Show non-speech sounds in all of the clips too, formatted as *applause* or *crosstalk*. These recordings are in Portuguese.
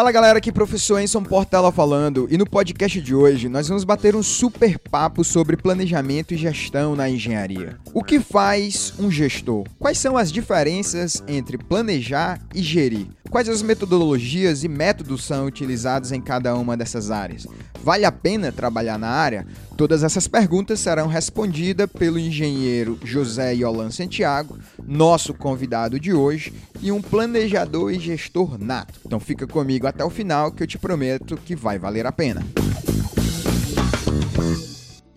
Fala galera, aqui professor Enson Portela falando e no podcast de hoje nós vamos bater um super papo sobre planejamento e gestão na engenharia. O que faz um gestor? Quais são as diferenças entre planejar e gerir? Quais as metodologias e métodos são utilizados em cada uma dessas áreas? Vale a pena trabalhar na área? Todas essas perguntas serão respondidas pelo engenheiro José Yolan Santiago, nosso convidado de hoje, e um planejador e gestor nato. Então fica comigo até o final que eu te prometo que vai valer a pena.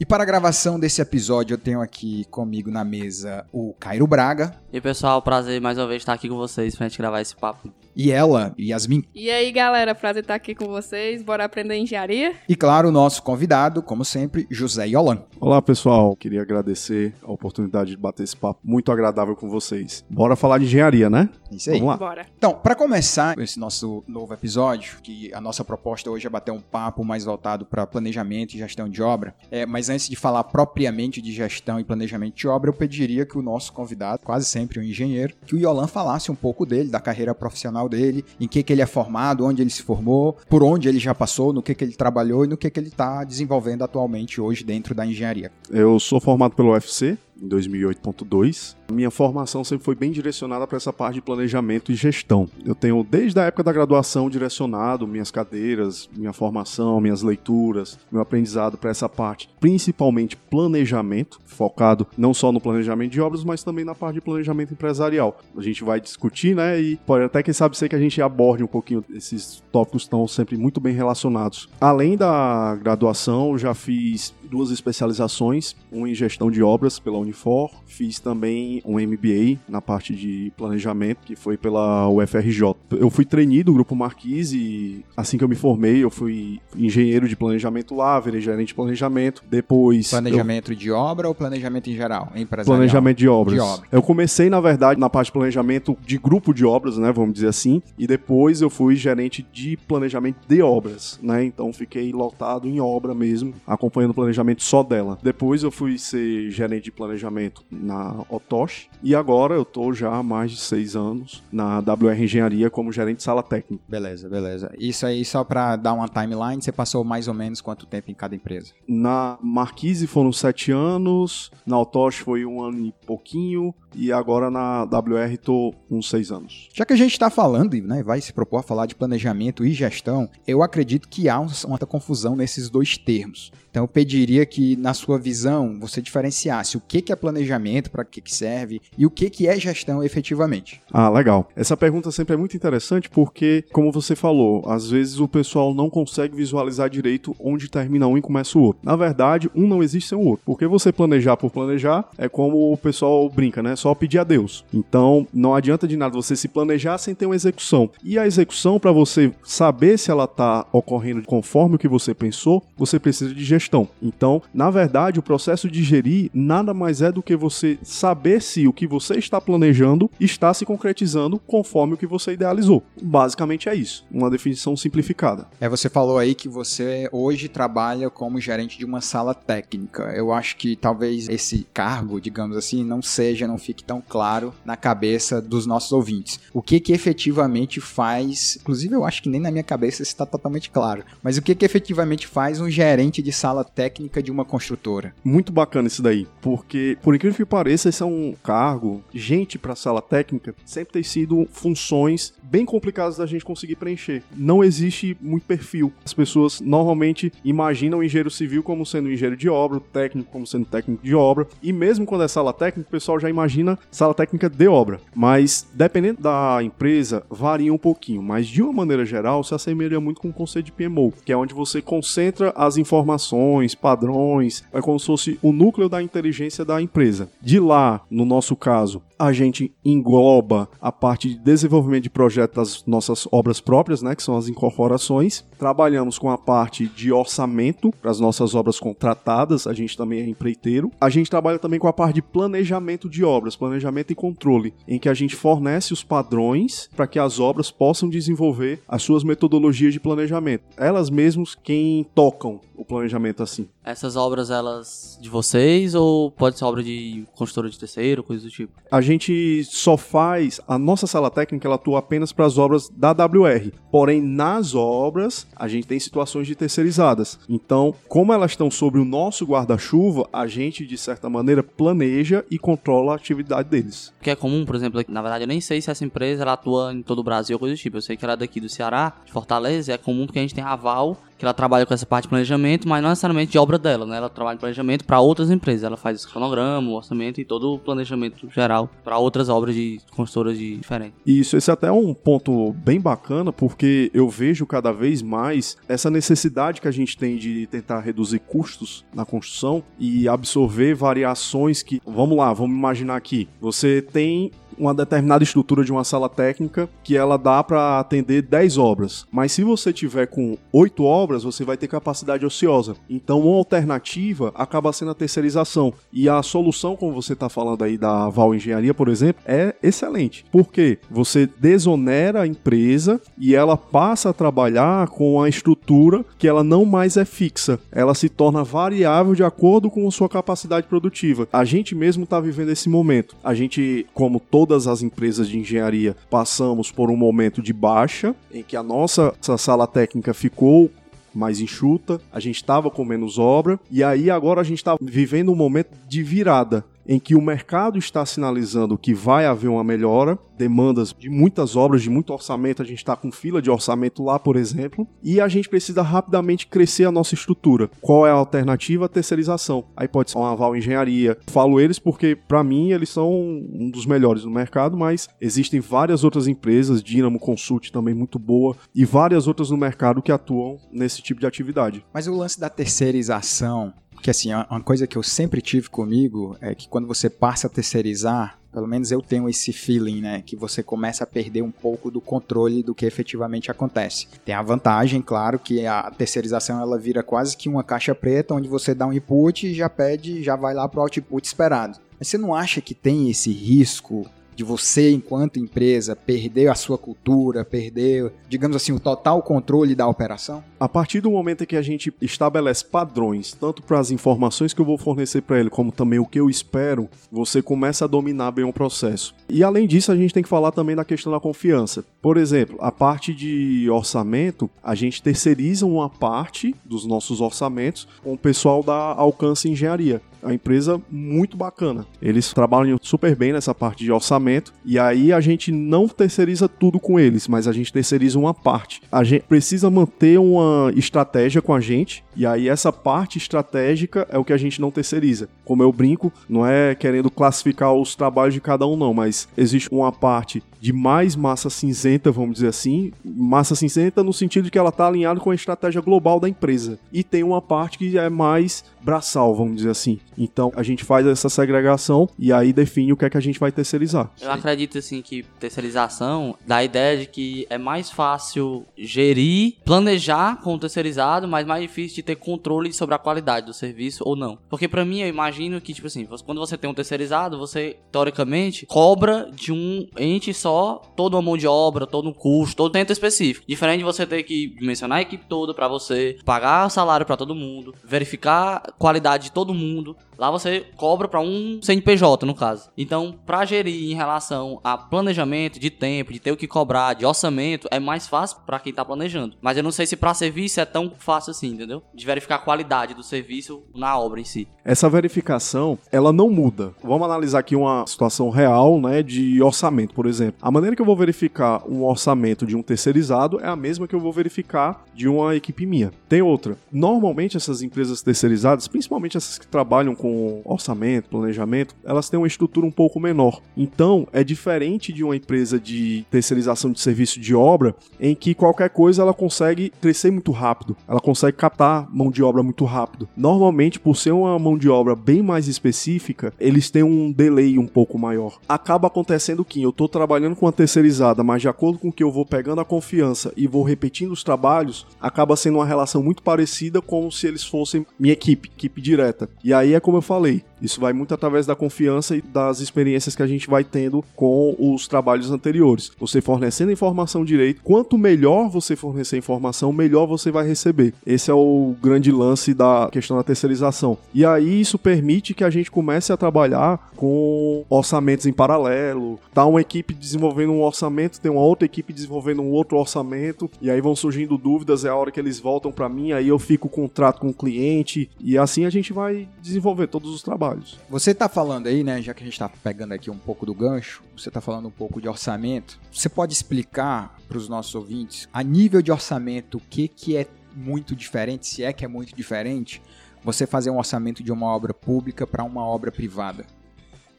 E para a gravação desse episódio, eu tenho aqui comigo na mesa o Cairo Braga. E pessoal, prazer mais uma vez estar aqui com vocês pra gente gravar esse papo. E ela, Yasmin. E aí, galera, prazer estar aqui com vocês. Bora aprender engenharia? E claro, o nosso convidado, como sempre, José Yolan. Olá, pessoal. Queria agradecer a oportunidade de bater esse papo muito agradável com vocês. Bora falar de engenharia, né? Isso aí. Vamos lá. Bora. Então, para começar esse nosso novo episódio, que a nossa proposta hoje é bater um papo mais voltado para planejamento e gestão de obra, é, mas antes de falar propriamente de gestão e planejamento de obra, eu pediria que o nosso convidado, quase sempre um engenheiro, que o Yolan falasse um pouco dele, da carreira profissional dele, em que, que ele é formado, onde ele se formou, por onde ele já passou, no que, que ele trabalhou e no que, que ele está desenvolvendo atualmente hoje dentro da engenharia. Eu sou formado pelo UFC em 2008.2. Minha formação sempre foi bem direcionada para essa parte de planejamento e gestão. Eu tenho desde a época da graduação direcionado minhas cadeiras, minha formação, minhas leituras, meu aprendizado para essa parte, principalmente planejamento, focado não só no planejamento de obras, mas também na parte de planejamento empresarial. A gente vai discutir, né, e pode até quem sabe ser que a gente aborde um pouquinho esses tópicos estão sempre muito bem relacionados. Além da graduação, já fiz duas especializações, uma em gestão de obras pela Unifor, fiz também um MBA na parte de planejamento, que foi pela UFRJ. Eu fui trainee do Grupo Marquise e assim que eu me formei, eu fui engenheiro de planejamento lá, virei gerente de planejamento. Depois. Planejamento eu... de obra ou planejamento em geral? Empresarial? Planejamento de obras. De obra. Eu comecei, na verdade, na parte de planejamento de grupo de obras, né? Vamos dizer assim. E depois eu fui gerente de planejamento de obras, né? Então fiquei lotado em obra mesmo, acompanhando o planejamento só dela. Depois eu fui ser gerente de planejamento na Otosh e agora eu tô já há mais de seis anos na WR Engenharia como gerente de sala técnica. Beleza, beleza. Isso aí só para dar uma timeline, você passou mais ou menos quanto tempo em cada empresa? Na Marquise foram sete anos, na Otosh foi um ano e pouquinho e agora na WR tô uns seis anos. Já que a gente está falando, né, vai se propor a falar de planejamento e gestão, eu acredito que há uma confusão nesses dois termos. Então eu pediria que, na sua visão, você diferenciasse o que é planejamento, para que serve e o que é gestão efetivamente. Ah, legal. Essa pergunta sempre é muito interessante porque, como você falou, às vezes o pessoal não consegue visualizar direito onde termina um e começa o outro. Na verdade, um não existe sem o outro. Porque você planejar por planejar é como o pessoal brinca, né? Só pedir a Deus. Então, não adianta de nada você se planejar sem ter uma execução. E a execução, para você saber se ela está ocorrendo conforme o que você pensou, você precisa de gestão. Então, na verdade, o processo de gerir nada mais é do que você saber se o que você está planejando está se concretizando conforme o que você idealizou. Basicamente é isso, uma definição simplificada. É, você falou aí que você hoje trabalha como gerente de uma sala técnica. Eu acho que talvez esse cargo, digamos assim, não seja, não fique tão claro na cabeça dos nossos ouvintes. O que que efetivamente faz, inclusive eu acho que nem na minha cabeça está totalmente claro, mas o que que efetivamente faz um gerente de sala técnica de uma construtora. Muito bacana isso daí, porque, por incrível que pareça, esse é um cargo, gente para sala técnica, sempre tem sido funções bem complicadas da gente conseguir preencher. Não existe muito perfil. As pessoas normalmente imaginam o engenheiro civil como sendo engenheiro de obra, o técnico como sendo técnico de obra, e mesmo quando é sala técnica, o pessoal já imagina sala técnica de obra. Mas, dependendo da empresa, varia um pouquinho, mas de uma maneira geral, se assemelha muito com o conceito de PMO, que é onde você concentra as informações padrões, é como se fosse o núcleo da inteligência da empresa. De lá, no nosso caso, a gente engloba a parte de desenvolvimento de projetos das nossas obras próprias, né, que são as incorporações. Trabalhamos com a parte de orçamento para as nossas obras contratadas, a gente também é empreiteiro. A gente trabalha também com a parte de planejamento de obras, planejamento e controle, em que a gente fornece os padrões para que as obras possam desenvolver as suas metodologias de planejamento. Elas mesmas quem tocam o planejamento assim. Essas obras, elas de vocês ou pode ser obra de construtora de terceiro, coisa do tipo? A gente só faz, a nossa sala técnica ela atua apenas para as obras da WR. Porém, nas obras, a gente tem situações de terceirizadas. Então, como elas estão sobre o nosso guarda-chuva, a gente, de certa maneira, planeja e controla a atividade deles. Que é comum, por exemplo, na verdade eu nem sei se essa empresa ela atua em todo o Brasil ou coisa do tipo. Eu sei que ela é daqui do Ceará, de Fortaleza, e é comum porque a gente tem aval que ela trabalha com essa parte de planejamento, mas não necessariamente de obra dela, né? Ela trabalha em planejamento para outras empresas. Ela faz cronograma, orçamento e todo o planejamento geral para outras obras de construtoras de diferentes. Isso, esse é até um ponto bem bacana, porque eu vejo cada vez mais essa necessidade que a gente tem de tentar reduzir custos na construção e absorver variações que, vamos lá, vamos imaginar aqui, você tem uma determinada estrutura de uma sala técnica que ela dá para atender 10 obras. Mas se você tiver com 8 obras, você vai ter capacidade ociosa. Então, uma alternativa acaba sendo a terceirização. E a solução, como você está falando aí da Val Engenharia, por exemplo, é excelente. Porque você desonera a empresa e ela passa a trabalhar com a estrutura que ela não mais é fixa. Ela se torna variável de acordo com a sua capacidade produtiva. A gente mesmo está vivendo esse momento. A gente, como todo todas as empresas de engenharia passamos por um momento de baixa, em que a nossa sala técnica ficou mais enxuta, a gente estava com menos obra, e aí agora a gente está vivendo um momento de virada em que o mercado está sinalizando que vai haver uma melhora, demandas de muitas obras, de muito orçamento, a gente está com fila de orçamento lá, por exemplo, e a gente precisa rapidamente crescer a nossa estrutura. Qual é a alternativa? Terceirização. Aí pode ser uma aval engenharia. Falo eles porque, para mim, eles são um dos melhores no mercado, mas existem várias outras empresas, Dynamo Consult também muito boa, e várias outras no mercado que atuam nesse tipo de atividade. Mas o lance da terceirização que assim, uma coisa que eu sempre tive comigo é que quando você passa a terceirizar, pelo menos eu tenho esse feeling, né, que você começa a perder um pouco do controle do que efetivamente acontece. Tem a vantagem, claro, que a terceirização ela vira quase que uma caixa preta onde você dá um input e já pede, já vai lá para o output esperado. Mas você não acha que tem esse risco de você, enquanto empresa, perder a sua cultura, perder, digamos assim, o total controle da operação? A partir do momento que a gente estabelece padrões, tanto para as informações que eu vou fornecer para ele, como também o que eu espero, você começa a dominar bem o processo. E além disso, a gente tem que falar também da questão da confiança. Por exemplo, a parte de orçamento, a gente terceiriza uma parte dos nossos orçamentos com o pessoal da Alcance Engenharia a empresa muito bacana. Eles trabalham super bem nessa parte de orçamento e aí a gente não terceiriza tudo com eles, mas a gente terceiriza uma parte. A gente precisa manter uma estratégia com a gente e aí essa parte estratégica é o que a gente não terceiriza. Como eu brinco, não é querendo classificar os trabalhos de cada um não, mas existe uma parte de mais massa cinzenta, vamos dizer assim, massa cinzenta no sentido de que ela está alinhada com a estratégia global da empresa. E tem uma parte que é mais braçal, vamos dizer assim. Então a gente faz essa segregação e aí define o que é que a gente vai terceirizar. Eu acredito assim que terceirização dá a ideia de que é mais fácil gerir, planejar com o terceirizado, mas mais difícil de ter controle sobre a qualidade do serviço ou não. Porque para mim eu imagino que tipo assim, quando você tem um terceirizado, você teoricamente cobra de um ente só toda uma mão de obra, todo um custo, todo um tempo específico. Diferente de você ter que mencionar a equipe toda para você, pagar salário para todo mundo, verificar a qualidade de todo mundo. Lá você cobra para um CNPJ, no caso. Então, para gerir em relação a planejamento de tempo, de ter o que cobrar, de orçamento, é mais fácil para quem tá planejando. Mas eu não sei se para serviço é tão fácil assim, entendeu? De verificar a qualidade do serviço na obra em si. Essa verificação, ela não muda. Vamos analisar aqui uma situação real, né, de orçamento, por exemplo. A maneira que eu vou verificar um orçamento de um terceirizado é a mesma que eu vou verificar de uma equipe minha. Tem outra. Normalmente essas empresas terceirizadas, principalmente essas que trabalham com orçamento, planejamento, elas têm uma estrutura um pouco menor. Então, é diferente de uma empresa de terceirização de serviço de obra, em que qualquer coisa ela consegue crescer muito rápido, ela consegue captar mão de obra muito rápido. Normalmente, por ser uma mão de obra bem mais específica, eles têm um delay um pouco maior. Acaba acontecendo que eu estou trabalhando com a terceirizada, mas de acordo com que eu vou pegando a confiança e vou repetindo os trabalhos, acaba sendo uma relação muito parecida como se eles fossem minha equipe, equipe direta. E aí é como eu falei, Isso vai muito através da confiança e das experiências que a gente vai tendo com os trabalhos anteriores. Você fornecendo informação direito, quanto melhor você fornecer informação, melhor você vai receber. Esse é o grande lance da questão da terceirização. E aí isso permite que a gente comece a trabalhar com orçamentos em paralelo. Tá uma equipe desenvolvendo um orçamento, tem uma outra equipe desenvolvendo um outro orçamento, e aí vão surgindo dúvidas, é a hora que eles voltam para mim, aí eu fico com contrato com o cliente, e assim a gente vai desenvolver todos os trabalhos. Você está falando aí, né, já que a gente está pegando aqui um pouco do gancho, você está falando um pouco de orçamento. Você pode explicar para os nossos ouvintes, a nível de orçamento, o que, que é muito diferente, se é que é muito diferente, você fazer um orçamento de uma obra pública para uma obra privada?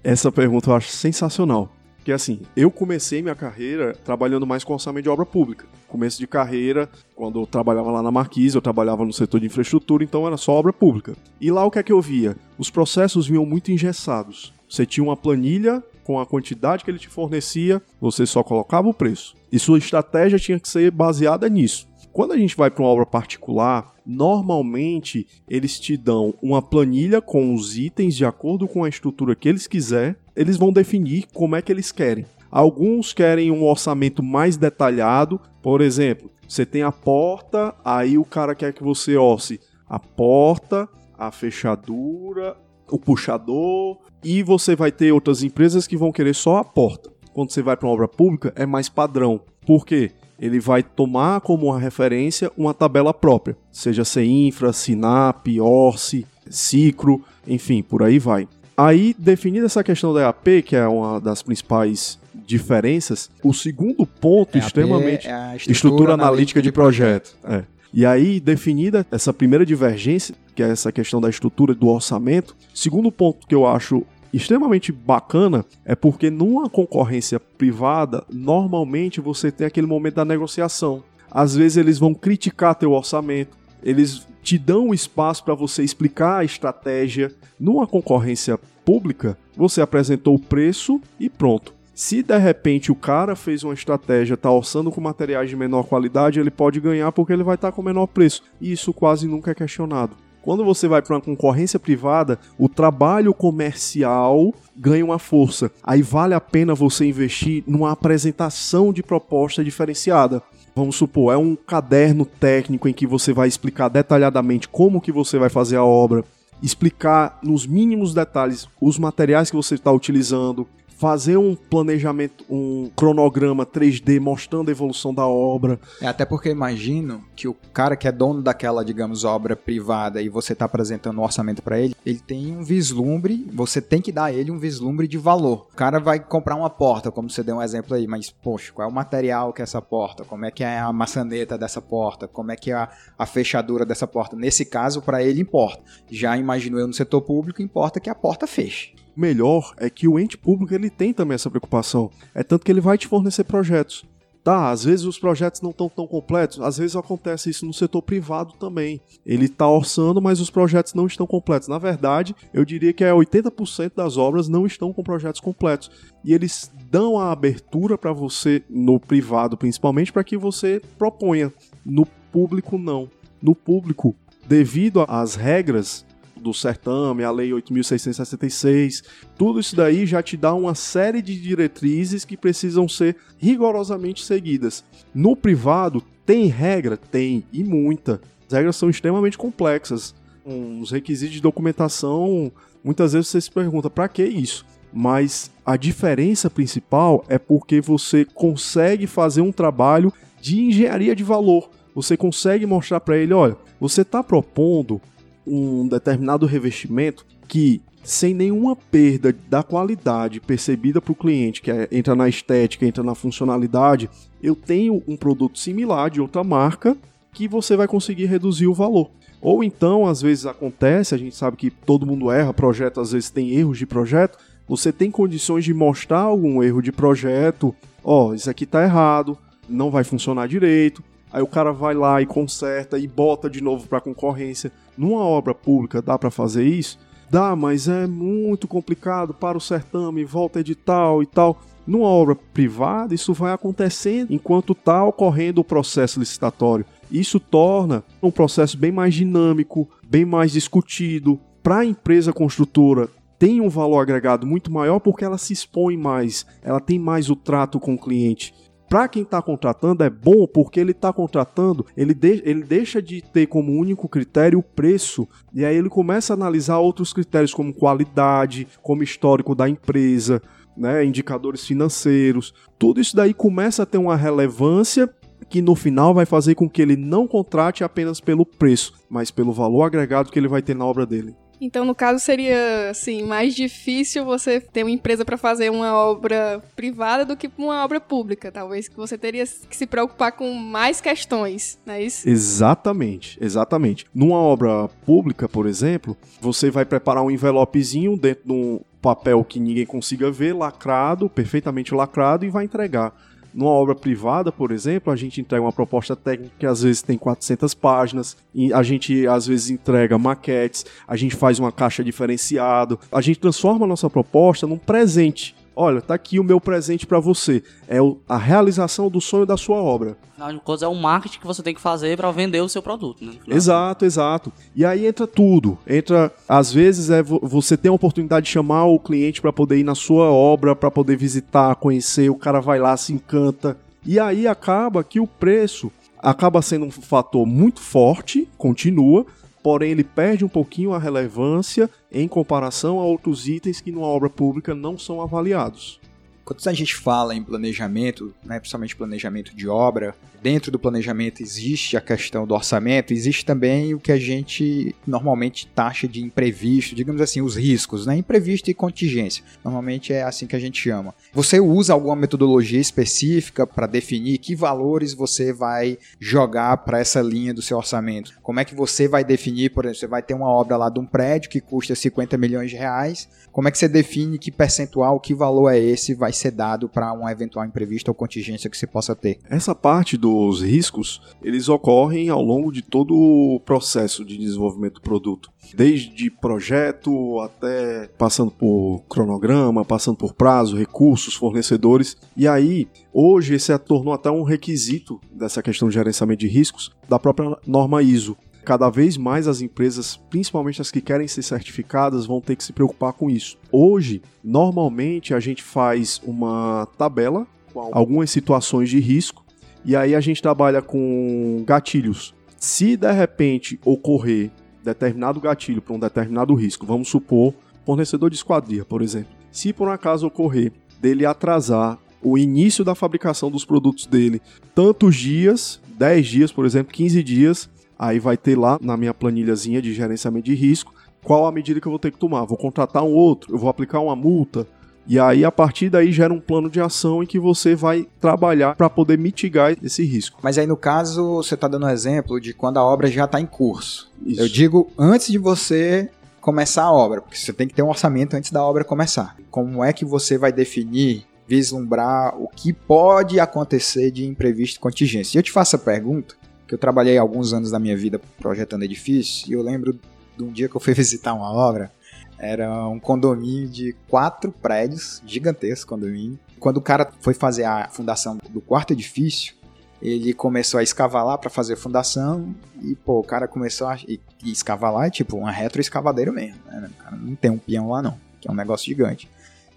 Essa pergunta eu acho sensacional. Porque assim, eu comecei minha carreira trabalhando mais com orçamento de obra pública. Começo de carreira, quando eu trabalhava lá na Marquise, eu trabalhava no setor de infraestrutura, então era só obra pública. E lá o que é que eu via? Os processos vinham muito engessados. Você tinha uma planilha com a quantidade que ele te fornecia, você só colocava o preço. E sua estratégia tinha que ser baseada nisso. Quando a gente vai para uma obra particular, normalmente eles te dão uma planilha com os itens de acordo com a estrutura que eles quiser, eles vão definir como é que eles querem. Alguns querem um orçamento mais detalhado, por exemplo, você tem a porta, aí o cara quer que você orce a porta, a fechadura, o puxador, e você vai ter outras empresas que vão querer só a porta. Quando você vai para uma obra pública, é mais padrão. Por quê? ele vai tomar como uma referência uma tabela própria, seja CINFRA, SINAP, ORCE, Cicro, enfim, por aí vai. Aí, definida essa questão da EAP, que é uma das principais diferenças, o segundo ponto EAP extremamente... é a estrutura, estrutura analítica de projeto. É. E aí, definida essa primeira divergência, que é essa questão da estrutura do orçamento, segundo ponto que eu acho extremamente bacana é porque numa concorrência privada, normalmente você tem aquele momento da negociação. Às vezes eles vão criticar teu orçamento, eles te dão o espaço para você explicar a estratégia. Numa concorrência pública, você apresentou o preço e pronto. Se de repente o cara fez uma estratégia, está orçando com materiais de menor qualidade, ele pode ganhar porque ele vai estar tá com menor preço. E isso quase nunca é questionado. Quando você vai para uma concorrência privada, o trabalho comercial ganha uma força. Aí vale a pena você investir numa apresentação de proposta diferenciada. Vamos supor, é um caderno técnico em que você vai explicar detalhadamente como que você vai fazer a obra, explicar nos mínimos detalhes os materiais que você está utilizando, fazer um planejamento, um cronograma 3D mostrando a evolução da obra. É até porque imagino que o cara que é dono daquela, digamos, obra privada e você está apresentando um orçamento para ele, ele tem um vislumbre, você tem que dar a ele um vislumbre de valor. O cara vai comprar uma porta, como você deu um exemplo aí, mas poxa, qual é o material que é essa porta? Como é que é a maçaneta dessa porta? Como é que é a, a fechadura dessa porta? Nesse caso, para ele importa. Já imagino eu no setor público, importa que a porta feche melhor é que o ente público ele tem também essa preocupação. É tanto que ele vai te fornecer projetos. Tá, às vezes os projetos não estão tão completos, às vezes acontece isso no setor privado também. Ele está orçando, mas os projetos não estão completos. Na verdade, eu diria que é 80% das obras não estão com projetos completos. E eles dão a abertura para você, no privado principalmente, para que você proponha. No público, não. No público, devido às regras do certame, a Lei 8.666, tudo isso daí já te dá uma série de diretrizes que precisam ser rigorosamente seguidas. No privado, tem regra? Tem, e muita. As regras são extremamente complexas. Os requisitos de documentação, muitas vezes você se pergunta, para que isso? Mas a diferença principal é porque você consegue fazer um trabalho de engenharia de valor. Você consegue mostrar para ele, olha, você está propondo um determinado revestimento que sem nenhuma perda da qualidade percebida para o cliente, que é, entra na estética, entra na funcionalidade, eu tenho um produto similar de outra marca que você vai conseguir reduzir o valor. Ou então, às vezes acontece, a gente sabe que todo mundo erra, projeto às vezes tem erros de projeto, você tem condições de mostrar algum erro de projeto, ó, oh, isso aqui está errado, não vai funcionar direito, aí o cara vai lá e conserta e bota de novo para concorrência. Numa obra pública dá para fazer isso? Dá, mas é muito complicado para o certame, volta edital e tal. Numa obra privada, isso vai acontecendo enquanto está ocorrendo o processo licitatório. Isso torna um processo bem mais dinâmico, bem mais discutido. Para a empresa construtora tem um valor agregado muito maior porque ela se expõe mais, ela tem mais o trato com o cliente. Para quem está contratando é bom porque ele está contratando, ele, de, ele deixa de ter como único critério o preço e aí ele começa a analisar outros critérios como qualidade, como histórico da empresa, né, indicadores financeiros. Tudo isso daí começa a ter uma relevância que no final vai fazer com que ele não contrate apenas pelo preço, mas pelo valor agregado que ele vai ter na obra dele. Então, no caso, seria assim, mais difícil você ter uma empresa para fazer uma obra privada do que uma obra pública. Talvez que você teria que se preocupar com mais questões, não é isso? Exatamente, exatamente. Numa obra pública, por exemplo, você vai preparar um envelopezinho dentro de um papel que ninguém consiga ver, lacrado, perfeitamente lacrado, e vai entregar. Numa obra privada, por exemplo, a gente entrega uma proposta técnica que às vezes tem 400 páginas, a gente às vezes entrega maquetes, a gente faz uma caixa diferenciado, a gente transforma a nossa proposta num presente olha, tá aqui o meu presente para você. É a realização do sonho da sua obra. Afinal de contas, é o marketing que você tem que fazer para vender o seu produto, né? Exato, exato. E aí entra tudo. Entra, às vezes, é você tem a oportunidade de chamar o cliente para poder ir na sua obra, para poder visitar, conhecer, o cara vai lá, se encanta. E aí acaba que o preço acaba sendo um fator muito forte, continua, porém ele perde um pouquinho a relevância em comparação a outros itens que numa obra pública não são avaliados. Quando a gente fala em planejamento, né, principalmente planejamento de obra, dentro do planejamento existe a questão do orçamento, existe também o que a gente normalmente taxa de imprevisto, digamos assim, os riscos, né? Imprevisto e contingência. Normalmente é assim que a gente chama. Você usa alguma metodologia específica para definir que valores você vai jogar para essa linha do seu orçamento? Como é que você vai definir, por exemplo, você vai ter uma obra lá de um prédio que custa 50 milhões de reais, como é que você define que percentual, que valor é esse vai ser dado para um eventual imprevisto ou contingência que você possa ter? Essa parte dos riscos, eles ocorrem ao longo de todo o processo de desenvolvimento do produto. Desde projeto até passando por cronograma, passando por prazo, recursos, fornecedores. E aí, hoje, esse tornou até um requisito dessa questão de gerenciamento de riscos da própria norma ISO. Cada vez mais as empresas, principalmente as que querem ser certificadas, vão ter que se preocupar com isso. Hoje, normalmente a gente faz uma tabela com algumas situações de risco e aí a gente trabalha com gatilhos. Se de repente ocorrer determinado gatilho para um determinado risco, vamos supor, fornecedor de esquadria, por exemplo. Se por um acaso ocorrer dele atrasar o início da fabricação dos produtos dele tantos dias, 10 dias, por exemplo, 15 dias, Aí vai ter lá na minha planilhazinha de gerenciamento de risco qual a medida que eu vou ter que tomar. Vou contratar um outro, eu vou aplicar uma multa. E aí, a partir daí, gera um plano de ação em que você vai trabalhar para poder mitigar esse risco. Mas aí, no caso, você está dando um exemplo de quando a obra já está em curso. Isso. Eu digo antes de você começar a obra, porque você tem que ter um orçamento antes da obra começar. Como é que você vai definir, vislumbrar o que pode acontecer de imprevisto e contingência? E eu te faço a pergunta, que eu trabalhei alguns anos da minha vida projetando edifícios, e eu lembro de um dia que eu fui *laughs* visitar uma obra, era um condomínio de quatro prédios, gigantesco condomínio. Quando o cara foi fazer a fundação do quarto edifício, ele começou a escavar lá para fazer fundação e, pô, o cara começou a e, e escavar lá, é tipo uma retroescavadeira mesmo, né? Não tem um peão lá não, que é um negócio gigante.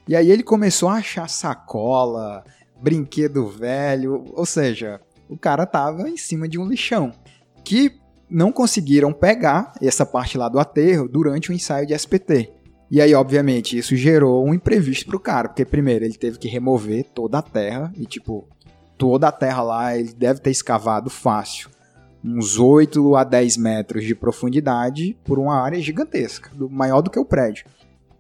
E aí ele começou a achar sacola, brinquedo velho, ou seja, o cara tava em cima de um lixão. Que não conseguiram pegar essa parte lá do aterro durante o ensaio de SPT. E aí, obviamente, isso gerou um imprevisto pro cara, porque primeiro ele teve que remover toda a terra e tipo, toda a terra lá ele deve ter escavado fácil uns 8 a 10 metros de profundidade por uma área gigantesca, maior do que o prédio,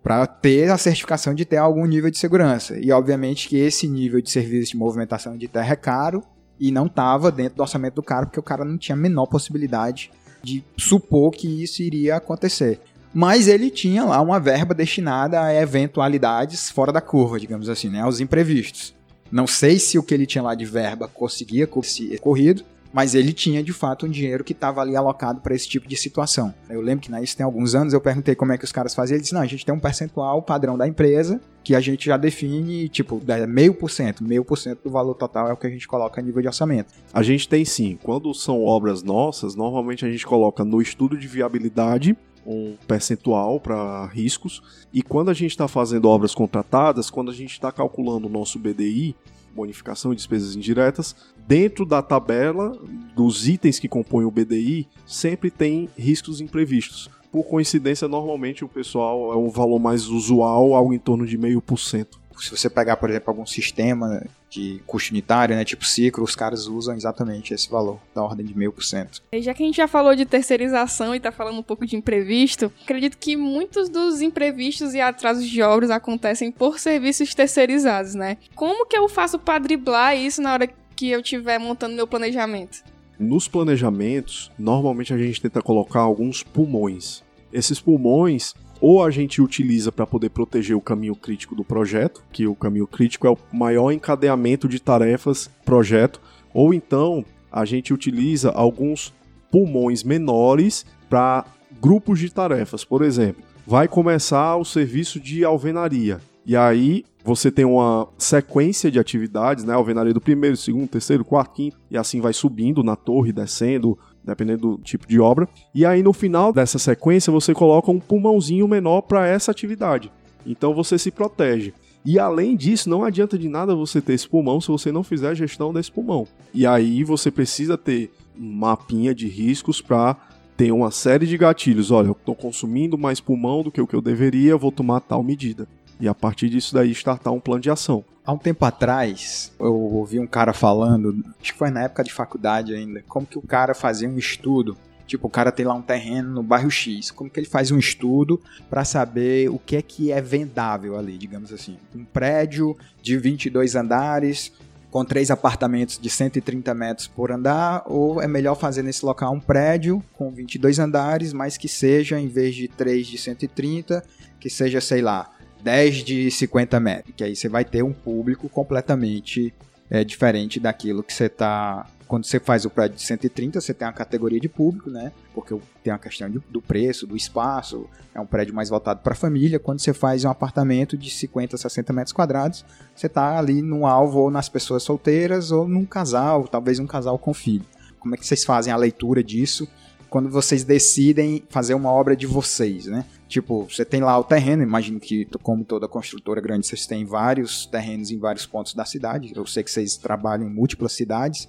para ter a certificação de ter algum nível de segurança. E obviamente que esse nível de serviço de movimentação de terra é caro e não estava dentro do orçamento do cara, porque o cara não tinha a menor possibilidade de supor que isso iria acontecer. Mas ele tinha lá uma verba destinada a eventualidades fora da curva, digamos assim, né, aos imprevistos. Não sei se o que ele tinha lá de verba conseguia ser corrido, mas ele tinha de fato um dinheiro que estava ali alocado para esse tipo de situação. Eu lembro que né, isso tem alguns anos, eu perguntei como é que os caras faziam, ele disse, não, a gente tem um percentual padrão da empresa que a gente já define, tipo, é meio por cento, meio por cento do valor total é o que a gente coloca a nível de orçamento. A gente tem sim, quando são obras nossas, normalmente a gente coloca no estudo de viabilidade um percentual para riscos. E quando a gente está fazendo obras contratadas, quando a gente está calculando o nosso BDI, bonificação e despesas indiretas, dentro da tabela dos itens que compõem o BDI, sempre tem riscos imprevistos. Por coincidência, normalmente o pessoal é um valor mais usual, algo em torno de meio por cento se você pegar, por exemplo, algum sistema de custo unitário, né, tipo ciclo, os caras usam exatamente esse valor, da ordem de meio por cento. Já que a gente já falou de terceirização e está falando um pouco de imprevisto, acredito que muitos dos imprevistos e atrasos de obras acontecem por serviços terceirizados, né? Como que eu faço para driblar isso na hora que eu estiver montando meu planejamento? Nos planejamentos, normalmente a gente tenta colocar alguns pulmões. Esses pulmões ou a gente utiliza para poder proteger o caminho crítico do projeto, que o caminho crítico é o maior encadeamento de tarefas projeto, ou então a gente utiliza alguns pulmões menores para grupos de tarefas. Por exemplo, vai começar o serviço de alvenaria. E aí você tem uma sequência de atividades, né? Alvenaria do primeiro, segundo, terceiro, quarto, quinto, e assim vai subindo na torre, descendo, dependendo do tipo de obra. E aí no final dessa sequência você coloca um pulmãozinho menor para essa atividade. Então você se protege. E além disso, não adianta de nada você ter esse pulmão se você não fizer a gestão desse pulmão. E aí você precisa ter um mapinha de riscos para ter uma série de gatilhos. Olha, eu estou consumindo mais pulmão do que o que eu deveria, vou tomar tal medida. E a partir disso daí startar um plano de ação. Há um tempo atrás, eu ouvi um cara falando, acho que foi na época de faculdade ainda, como que o cara fazia um estudo. Tipo, o cara tem lá um terreno no bairro X. Como que ele faz um estudo para saber o que é que é vendável ali, digamos assim? Um prédio de 22 andares, com três apartamentos de 130 metros por andar, ou é melhor fazer nesse local um prédio com 22 andares, mas que seja, em vez de 3 de 130, que seja, sei lá, 10 de 50 metros, que aí você vai ter um público completamente é, diferente daquilo que você está. Quando você faz o prédio de 130, você tem uma categoria de público, né? Porque tem a questão de, do preço, do espaço, é um prédio mais voltado para a família. Quando você faz um apartamento de 50, 60 metros quadrados, você está ali num alvo ou nas pessoas solteiras ou num casal, talvez um casal com filho. Como é que vocês fazem a leitura disso quando vocês decidem fazer uma obra de vocês, né? Tipo, você tem lá o terreno, imagino que, como toda construtora grande, vocês têm vários terrenos em vários pontos da cidade. Eu sei que vocês trabalham em múltiplas cidades.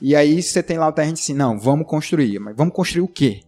E aí você tem lá o terreno assim, não, vamos construir. Mas vamos construir o quê?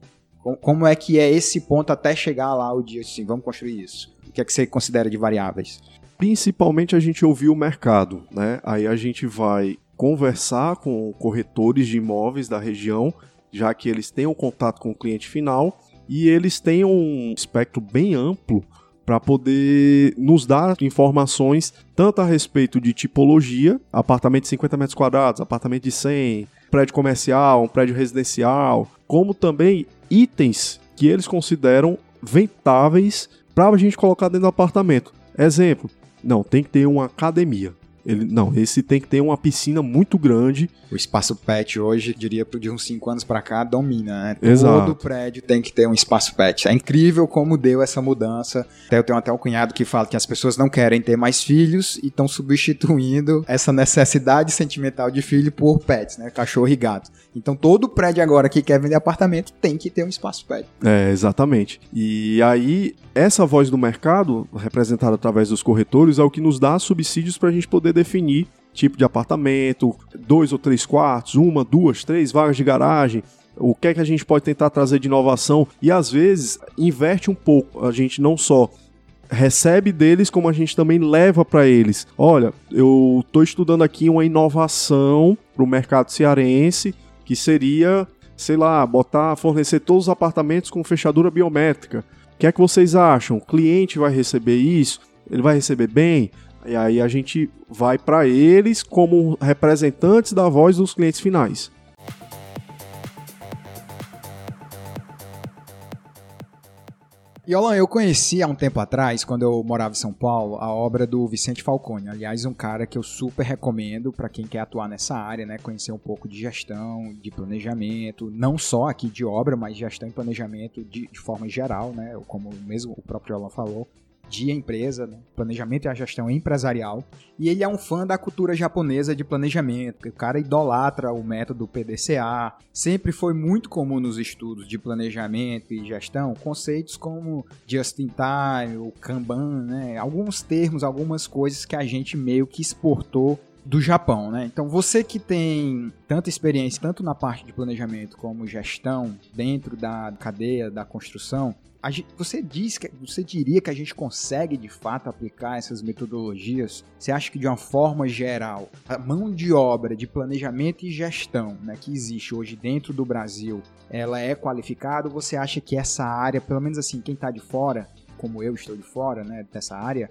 Como é que é esse ponto até chegar lá o dia assim, vamos construir isso? O que é que você considera de variáveis? Principalmente a gente ouvir o mercado, né? Aí a gente vai conversar com corretores de imóveis da região, já que eles têm um contato com o cliente final e eles têm um espectro bem amplo para poder nos dar informações tanto a respeito de tipologia, apartamento de 50 metros quadrados, apartamento de 100, prédio comercial, um prédio residencial, como também itens que eles consideram ventáveis para a gente colocar dentro do apartamento. Exemplo, não, tem que ter uma academia. Ele, não, esse tem que ter uma piscina muito grande. O espaço pet hoje, diria de uns 5 anos para cá, domina, né? Exato. Todo prédio tem que ter um espaço pet. É incrível como deu essa mudança. Eu tenho até um cunhado que fala que as pessoas não querem ter mais filhos e estão substituindo essa necessidade sentimental de filho por pets, né? Cachorro e gato. Então todo prédio agora que quer vender apartamento tem que ter um espaço pet. É, exatamente. E aí, essa voz do mercado, representada através dos corretores, é o que nos dá subsídios para a gente poder definir tipo de apartamento, dois ou três quartos, uma, duas, três vagas de garagem, o que é que a gente pode tentar trazer de inovação e às vezes inverte um pouco. A gente não só recebe deles, como a gente também leva para eles. Olha, eu estou estudando aqui uma inovação para o mercado cearense que seria, sei lá, botar, fornecer todos os apartamentos com fechadura biométrica. O que é que vocês acham? O cliente vai receber isso? Ele vai receber bem? E aí a gente vai para eles como representantes da voz dos clientes finais. E Olan, eu conheci há um tempo atrás, quando eu morava em São Paulo, a obra do Vicente Falcone. Aliás, um cara que eu super recomendo para quem quer atuar nessa área, né? Conhecer um pouco de gestão, de planejamento, não só aqui de obra, mas gestão e planejamento de, de forma geral, né? Como mesmo o próprio Olan falou. De empresa, né? planejamento e a gestão empresarial, e ele é um fã da cultura japonesa de planejamento, o cara idolatra o método PDCA, sempre foi muito comum nos estudos de planejamento e gestão conceitos como just in time, o Kanban, né? alguns termos, algumas coisas que a gente meio que exportou do Japão, né? Então você que tem tanta experiência tanto na parte de planejamento como gestão dentro da cadeia da construção, Gente, você diz que você diria que a gente consegue de fato aplicar essas metodologias? Você acha que de uma forma geral, a mão de obra de planejamento e gestão, né, que existe hoje dentro do Brasil, ela é qualificada? Você acha que essa área, pelo menos assim, quem está de fora, como eu estou de fora, né, dessa área,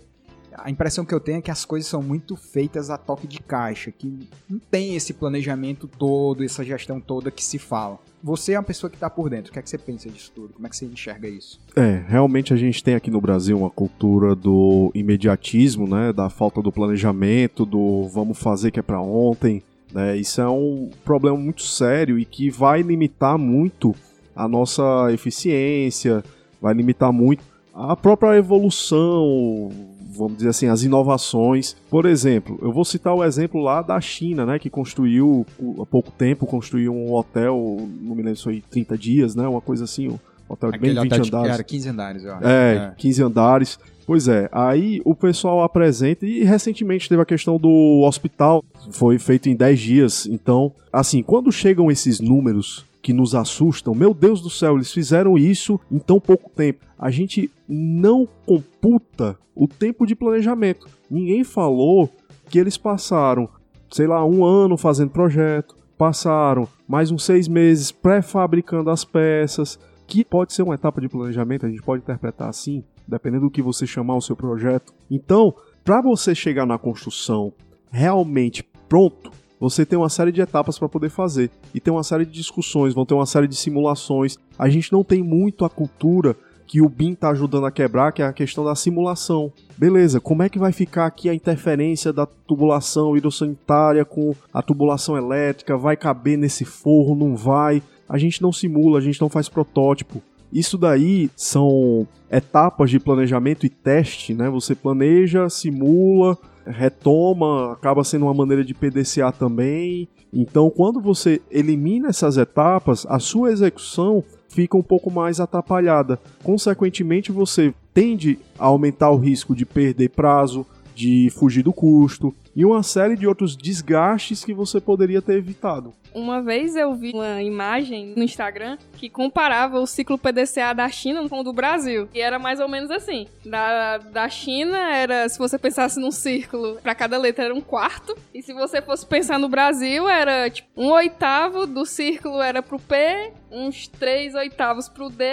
a impressão que eu tenho é que as coisas são muito feitas a toque de caixa, que não tem esse planejamento todo, essa gestão toda que se fala. Você é uma pessoa que está por dentro, o que é que você pensa disso tudo? Como é que você enxerga isso? É, realmente a gente tem aqui no Brasil uma cultura do imediatismo, né, da falta do planejamento, do vamos fazer que é para ontem, né? Isso é um problema muito sério e que vai limitar muito a nossa eficiência, vai limitar muito a própria evolução, vamos dizer assim, as inovações. Por exemplo, eu vou citar o exemplo lá da China, né, que construiu há pouco tempo, construiu um hotel, não me lembro se foi 30 dias, né, uma coisa assim, um hotel de bem 20 hotel andares. Era 15 andares, eu acho. É, é, 15 andares. Pois é, aí o pessoal apresenta e recentemente teve a questão do hospital, foi feito em 10 dias. Então, assim, quando chegam esses números que nos assustam. Meu Deus do céu, eles fizeram isso em tão pouco tempo. A gente não computa o tempo de planejamento. Ninguém falou que eles passaram, sei lá, um ano fazendo projeto, passaram mais uns seis meses pré-fabricando as peças, que pode ser uma etapa de planejamento, a gente pode interpretar assim, dependendo do que você chamar o seu projeto. Então, para você chegar na construção realmente pronto, você tem uma série de etapas para poder fazer e tem uma série de discussões, vão ter uma série de simulações. A gente não tem muito a cultura que o BIM está ajudando a quebrar, que é a questão da simulação. Beleza, como é que vai ficar aqui a interferência da tubulação hidrossanitária com a tubulação elétrica? Vai caber nesse forro? Não vai? A gente não simula, a gente não faz protótipo. Isso daí são etapas de planejamento e teste, né? Você planeja, simula, retoma, acaba sendo uma maneira de PDCA também. Então, quando você elimina essas etapas, a sua execução fica um pouco mais atrapalhada. Consequentemente, você tende a aumentar o risco de perder prazo, de fugir do custo e uma série de outros desgastes que você poderia ter evitado. Uma vez eu vi uma imagem no Instagram que comparava o ciclo PDCA da China com o do Brasil. E era mais ou menos assim. Da, da China era, se você pensasse num círculo, para cada letra era um quarto. E se você fosse pensar no Brasil, era tipo um oitavo do círculo era pro P, uns três oitavos pro D,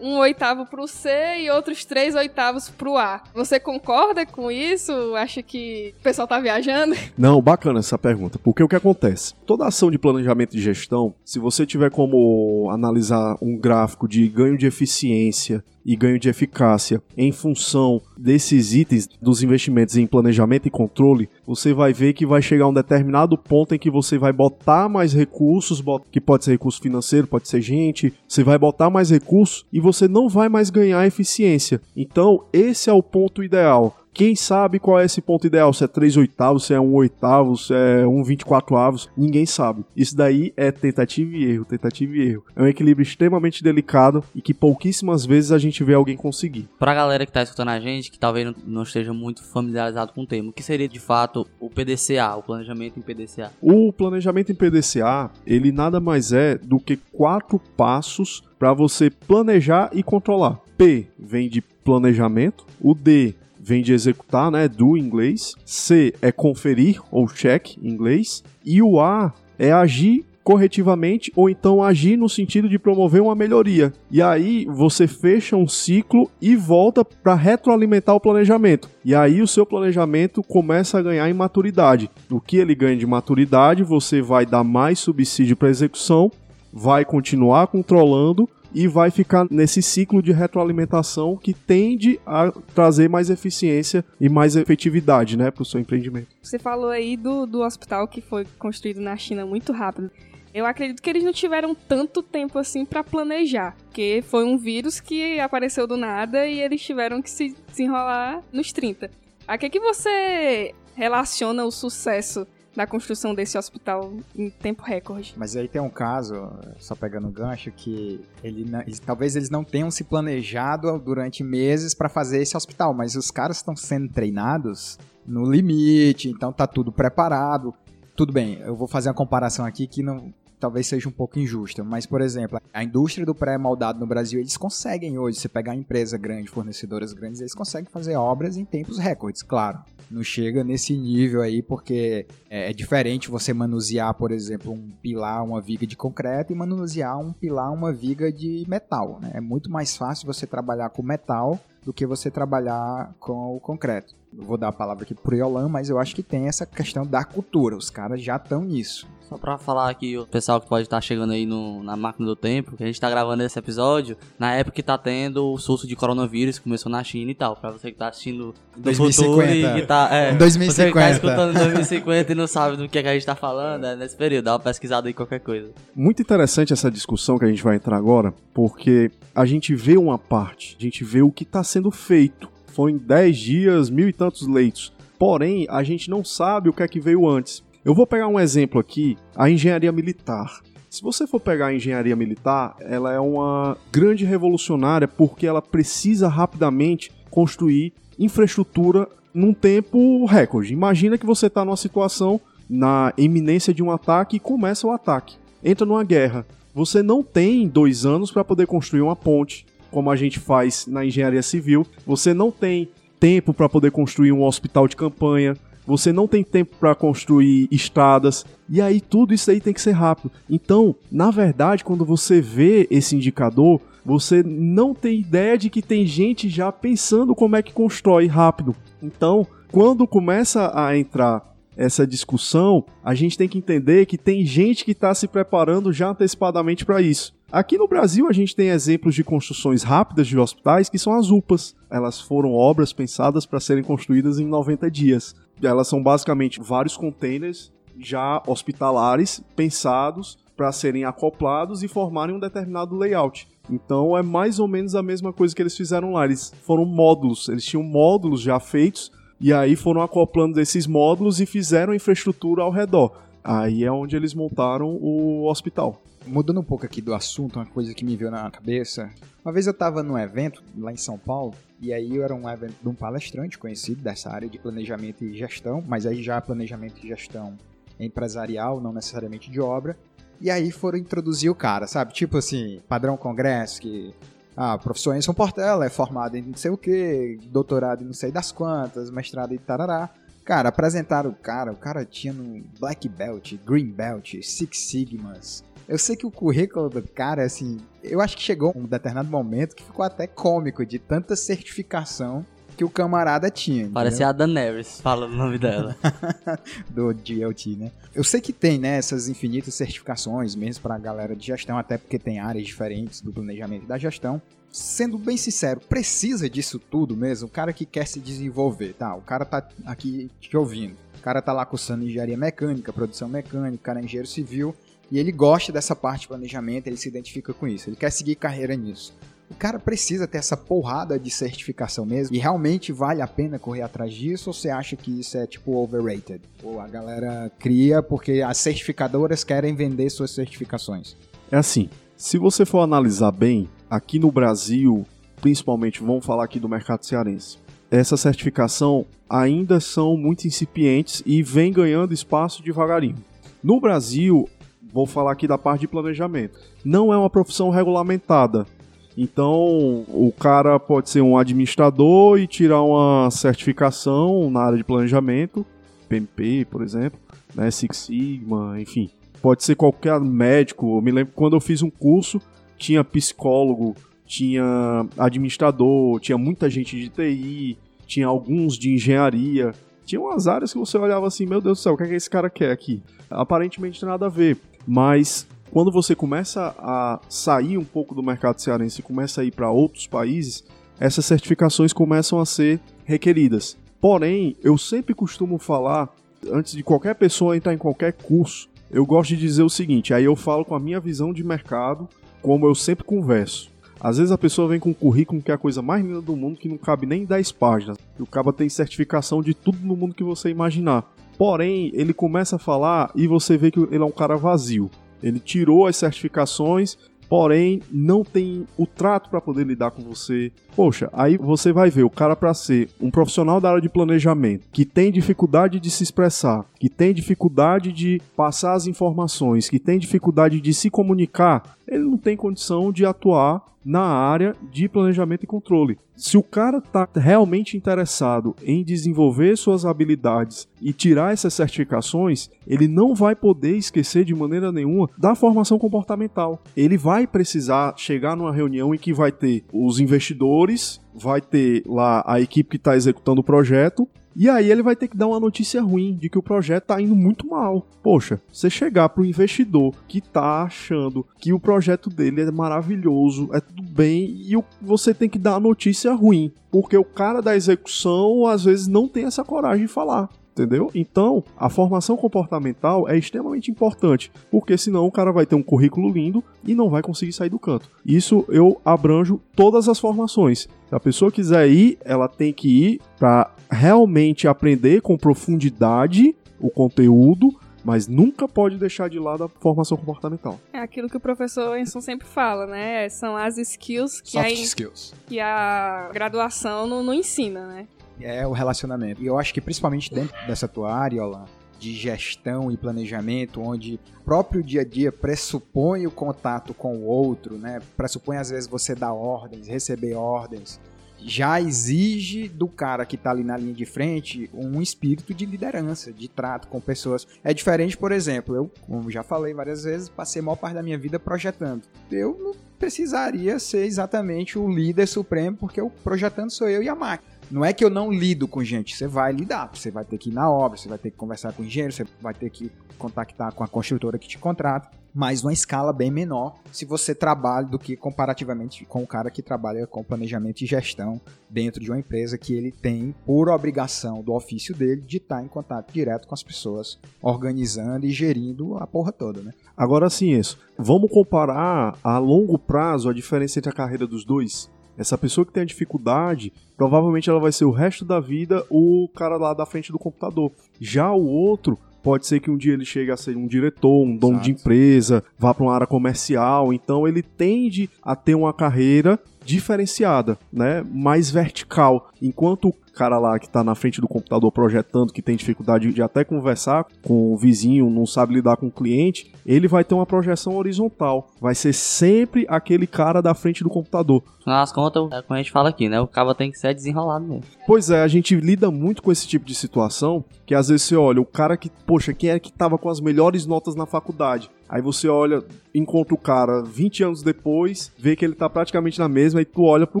um oitavo pro C e outros três oitavos pro A. Você concorda com isso? Acha que o pessoal tá viajando? *laughs* Não, bacana essa pergunta. Porque o que acontece? Toda ação de planejamento e gestão, se você tiver como analisar um gráfico de ganho de eficiência e ganho de eficácia em função desses itens dos investimentos em planejamento e controle, você vai ver que vai chegar um determinado ponto em que você vai botar mais recursos, que pode ser recurso financeiro, pode ser gente, você vai botar mais recursos e você não vai mais ganhar eficiência. Então, esse é o ponto ideal. Quem sabe qual é esse ponto ideal? Se é 3 oitavos, se é 1 oitavo, se é 1 24 avos, ninguém sabe. Isso daí é tentativa e erro, tentativa e erro. É um equilíbrio extremamente delicado e que pouquíssimas vezes a gente vê alguém conseguir. Pra galera que tá escutando a gente, que talvez não esteja muito familiarizado com o termo, o que seria de fato o PDCA, o planejamento em PDCA? O planejamento em PDCA, ele nada mais é do que quatro passos para você planejar e controlar. P vem de planejamento, o D vem de executar, né, do inglês. C é conferir ou check em inglês. E o A é agir corretivamente ou então agir no sentido de promover uma melhoria. E aí você fecha um ciclo e volta para retroalimentar o planejamento. E aí o seu planejamento começa a ganhar em maturidade. O que ele ganha de maturidade, você vai dar mais subsídio para execução, vai continuar controlando e vai ficar nesse ciclo de retroalimentação que tende a trazer mais eficiência e mais efetividade, né, para o seu empreendimento. Você falou aí do, do hospital que foi construído na China muito rápido. Eu acredito que eles não tiveram tanto tempo assim para planejar, porque foi um vírus que apareceu do nada e eles tiveram que se desenrolar nos 30. A que, que você relaciona o sucesso da construção desse hospital em tempo recorde. Mas aí tem um caso, só pegando o gancho, que ele, talvez eles não tenham se planejado durante meses para fazer esse hospital, mas os caras estão sendo treinados no limite, então tá tudo preparado. Tudo bem, eu vou fazer uma comparação aqui que não, talvez seja um pouco injusta, mas, por exemplo, a indústria do pré-moldado no Brasil, eles conseguem hoje, se pegar empresa grande, fornecedoras grandes, eles conseguem fazer obras em tempos recordes, claro. Não chega nesse nível aí, porque é, é diferente você manusear, por exemplo, um pilar, uma viga de concreto e manusear um pilar, uma viga de metal. Né? É muito mais fácil você trabalhar com metal do que você trabalhar com o concreto. Vou dar a palavra aqui pro Yolan, mas eu acho que tem essa questão da cultura. Os caras já estão nisso. Só pra falar aqui, o pessoal que pode estar tá chegando aí no, na máquina do tempo, que a gente tá gravando esse episódio, na época que tá tendo o surto de coronavírus, que começou na China e tal. Pra você que tá assistindo no 2050. futuro e que tá. É, 2050. Você que tá escutando em 2050 e não sabe do que, é que a gente tá falando, é nesse período. Dá uma pesquisada aí qualquer coisa. Muito interessante essa discussão que a gente vai entrar agora, porque a gente vê uma parte, a gente vê o que tá sendo feito. Foi em 10 dias, mil e tantos leitos. Porém, a gente não sabe o que é que veio antes. Eu vou pegar um exemplo aqui, a engenharia militar. Se você for pegar a engenharia militar, ela é uma grande revolucionária porque ela precisa rapidamente construir infraestrutura num tempo recorde. Imagina que você está numa situação na iminência de um ataque e começa o ataque. Entra numa guerra. Você não tem dois anos para poder construir uma ponte, como a gente faz na engenharia civil. Você não tem tempo para poder construir um hospital de campanha você não tem tempo para construir estradas, e aí tudo isso aí tem que ser rápido. Então, na verdade, quando você vê esse indicador, você não tem ideia de que tem gente já pensando como é que constrói rápido. Então, quando começa a entrar essa discussão, a gente tem que entender que tem gente que está se preparando já antecipadamente para isso. Aqui no Brasil, a gente tem exemplos de construções rápidas de hospitais que são as UPAs. Elas foram obras pensadas para serem construídas em 90 dias. Elas são basicamente vários containers já hospitalares pensados para serem acoplados e formarem um determinado layout. Então é mais ou menos a mesma coisa que eles fizeram lá. Eles foram módulos, eles tinham módulos já feitos e aí foram acoplando esses módulos e fizeram infraestrutura ao redor. Aí é onde eles montaram o hospital. Mudando um pouco aqui do assunto, uma coisa que me veio na cabeça. Uma vez eu estava num evento lá em São Paulo, e aí eu era um evento de um palestrante conhecido dessa área de planejamento e gestão, mas aí já planejamento e gestão empresarial, não necessariamente de obra. E aí foram introduzir o cara, sabe? Tipo assim, padrão congresso, que ah, professor Enson Portela é formado em não sei o que, doutorado em não sei das quantas, mestrado em tarará. Cara, apresentaram o cara, o cara tinha no Black Belt, Green Belt, Six Sigmas, eu sei que o currículo do cara, assim, eu acho que chegou um determinado momento que ficou até cômico de tanta certificação que o camarada tinha. Parecia a Dan Neves, fala o nome dela. *laughs* do GLT, né? Eu sei que tem, né, essas infinitas certificações, mesmo pra galera de gestão, até porque tem áreas diferentes do planejamento e da gestão. Sendo bem sincero, precisa disso tudo mesmo? O cara que quer se desenvolver, tá? O cara tá aqui te ouvindo. O cara tá lá cursando engenharia mecânica, produção mecânica, o cara é engenheiro civil e ele gosta dessa parte de planejamento, ele se identifica com isso, ele quer seguir carreira nisso. O cara precisa ter essa porrada de certificação mesmo. E realmente vale a pena correr atrás disso? Ou você acha que isso é tipo overrated? Ou a galera cria porque as certificadoras querem vender suas certificações? É assim, se você for analisar bem, aqui no Brasil, principalmente, vamos falar aqui do mercado cearense, essa certificação ainda são muito incipientes e vem ganhando espaço devagarinho. No Brasil, vou falar aqui da parte de planejamento. Não é uma profissão regulamentada. Então, o cara pode ser um administrador e tirar uma certificação na área de planejamento, PMP, por exemplo, né, Six Sigma, enfim. Pode ser qualquer médico. Eu me lembro quando eu fiz um curso, tinha psicólogo, tinha administrador, tinha muita gente de TI, tinha alguns de engenharia. Tinha umas áreas que você olhava assim, meu Deus do céu, o que é que esse cara quer aqui? Aparentemente nada a ver. Mas quando você começa a sair um pouco do mercado cearense e começa a ir para outros países, essas certificações começam a ser requeridas. Porém, eu sempre costumo falar, antes de qualquer pessoa entrar em qualquer curso, Eu gosto de dizer o seguinte, aí eu falo com a minha visão de mercado, como eu sempre converso. Às vezes a pessoa vem com um currículo que é a coisa mais linda do mundo, que não cabe nem 10 páginas. O cara tem certificação de tudo no mundo que você imaginar. Porém, ele começa a falar e você vê que ele é um cara vazio. Ele tirou as certificações, porém não tem o trato para poder lidar com você. Poxa, aí você vai ver o cara para ser um profissional da área de planejamento que tem dificuldade de se expressar, que tem dificuldade de passar as informações, que tem dificuldade de se comunicar, ele não tem condição de atuar na área de planejamento e controle. Se o cara está realmente interessado em desenvolver suas habilidades e tirar essas certificações, ele não vai poder esquecer de maneira nenhuma da formação comportamental. Ele vai precisar chegar numa reunião em que vai ter os investidores, vai ter lá a equipe que está executando o projeto e aí ele vai ter que dar uma notícia ruim de que o projeto tá indo muito mal. Poxa, você chegar pro investidor que tá achando que o projeto dele é maravilhoso, é tudo bem, e você tem que dar a notícia ruim, porque o cara da execução às vezes não tem essa coragem de falar entendeu? Então, a formação comportamental é extremamente importante, porque senão o cara vai ter um currículo lindo e não vai conseguir sair do canto. Isso eu abranjo todas as formações. Se a pessoa quiser ir, ela tem que ir para realmente aprender com profundidade o conteúdo, mas nunca pode deixar de lado a formação comportamental. É aquilo que o professor Enson sempre fala, né? São as skills que, Soft a, skills. que a graduação não, não ensina, né? É o relacionamento. E eu acho que principalmente dentro dessa tua área, lá, de gestão e planejamento, onde o próprio dia a dia pressupõe o contato com o outro, né? Pressupõe às vezes você dar ordens, receber ordens. Já exige do cara que está ali na linha de frente um espírito de liderança, de trato com pessoas. É diferente, por exemplo, eu, como já falei várias vezes, passei a maior parte da minha vida projetando. Eu não precisaria ser exatamente o líder supremo, porque o projetando sou eu e a máquina. Não é que eu não lido com gente, você vai lidar, você vai ter que ir na obra, você vai ter que conversar com o engenheiro, você vai ter que contactar com a construtora que te contrata, mas numa escala bem menor se você trabalha do que comparativamente com o cara que trabalha com planejamento e gestão dentro de uma empresa que ele tem por obrigação do ofício dele de estar em contato direto com as pessoas, organizando e gerindo a porra toda, né? Agora sim, isso. Vamos comparar a longo prazo a diferença entre a carreira dos dois? Essa pessoa que tem a dificuldade, provavelmente ela vai ser o resto da vida o cara lá da frente do computador. Já o outro, pode ser que um dia ele chegue a ser um diretor, um dono Exato. de empresa, vá para uma área comercial, então ele tende a ter uma carreira diferenciada, né, mais vertical, enquanto o cara lá que está na frente do computador projetando, que tem dificuldade de até conversar com o vizinho, não sabe lidar com o cliente, ele vai ter uma projeção horizontal, vai ser sempre aquele cara da frente do computador. Nas contas, é como a gente fala aqui, né? O cabo tem que ser desenrolado mesmo. Pois é, a gente lida muito com esse tipo de situação, que às vezes você olha, o cara que, poxa, quem é que tava com as melhores notas na faculdade? Aí você olha, encontra o cara 20 anos depois, vê que ele tá praticamente na mesma, e tu olha pro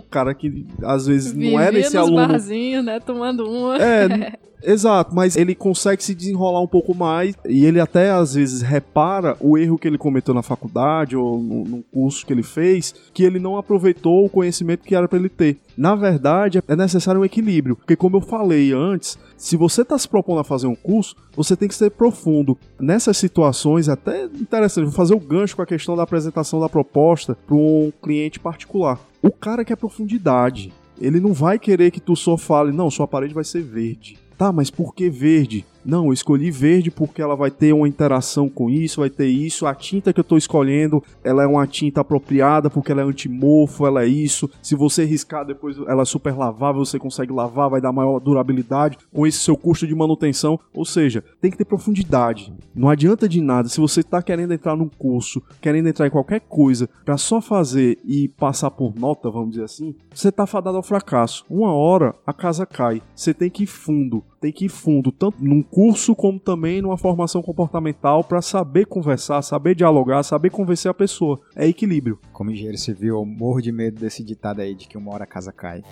cara que às vezes não era Vivia esse nos aluno. barzinhos, né? Tomando uma. É, *laughs* exato, mas ele consegue se desenrolar um pouco mais e ele até às vezes repara o erro que ele cometeu na faculdade ou no, no curso que ele fez, que ele não aproveitou o conhecimento que era para ele ter. Na verdade, é necessário um equilíbrio, porque como eu falei antes, se você está se propondo a fazer um curso, você tem que ser profundo. Nessas situações, até interessante, vou fazer o gancho com a questão da apresentação da proposta para um cliente particular. O cara quer profundidade. Ele não vai querer que tu só fale, não, sua parede vai ser verde. Tá, mas por que verde? Não, eu escolhi verde porque ela vai ter uma interação com isso, vai ter isso. A tinta que eu tô escolhendo, ela é uma tinta apropriada porque ela é antimorfo, ela é isso. Se você riscar depois, ela é super lavável, você consegue lavar, vai dar maior durabilidade com esse seu custo de manutenção. Ou seja, tem que ter profundidade. Não adianta de nada se você tá querendo entrar num curso, querendo entrar em qualquer coisa para só fazer e passar por nota, vamos dizer assim, você tá fadado ao fracasso. Uma hora a casa cai. Você tem que ir fundo, tem que ir fundo, tanto num curso como também numa formação comportamental para saber conversar, saber dialogar, saber convencer a pessoa. É equilíbrio. Como engenheiro civil, eu morro de medo desse ditado aí de que uma hora a casa cai.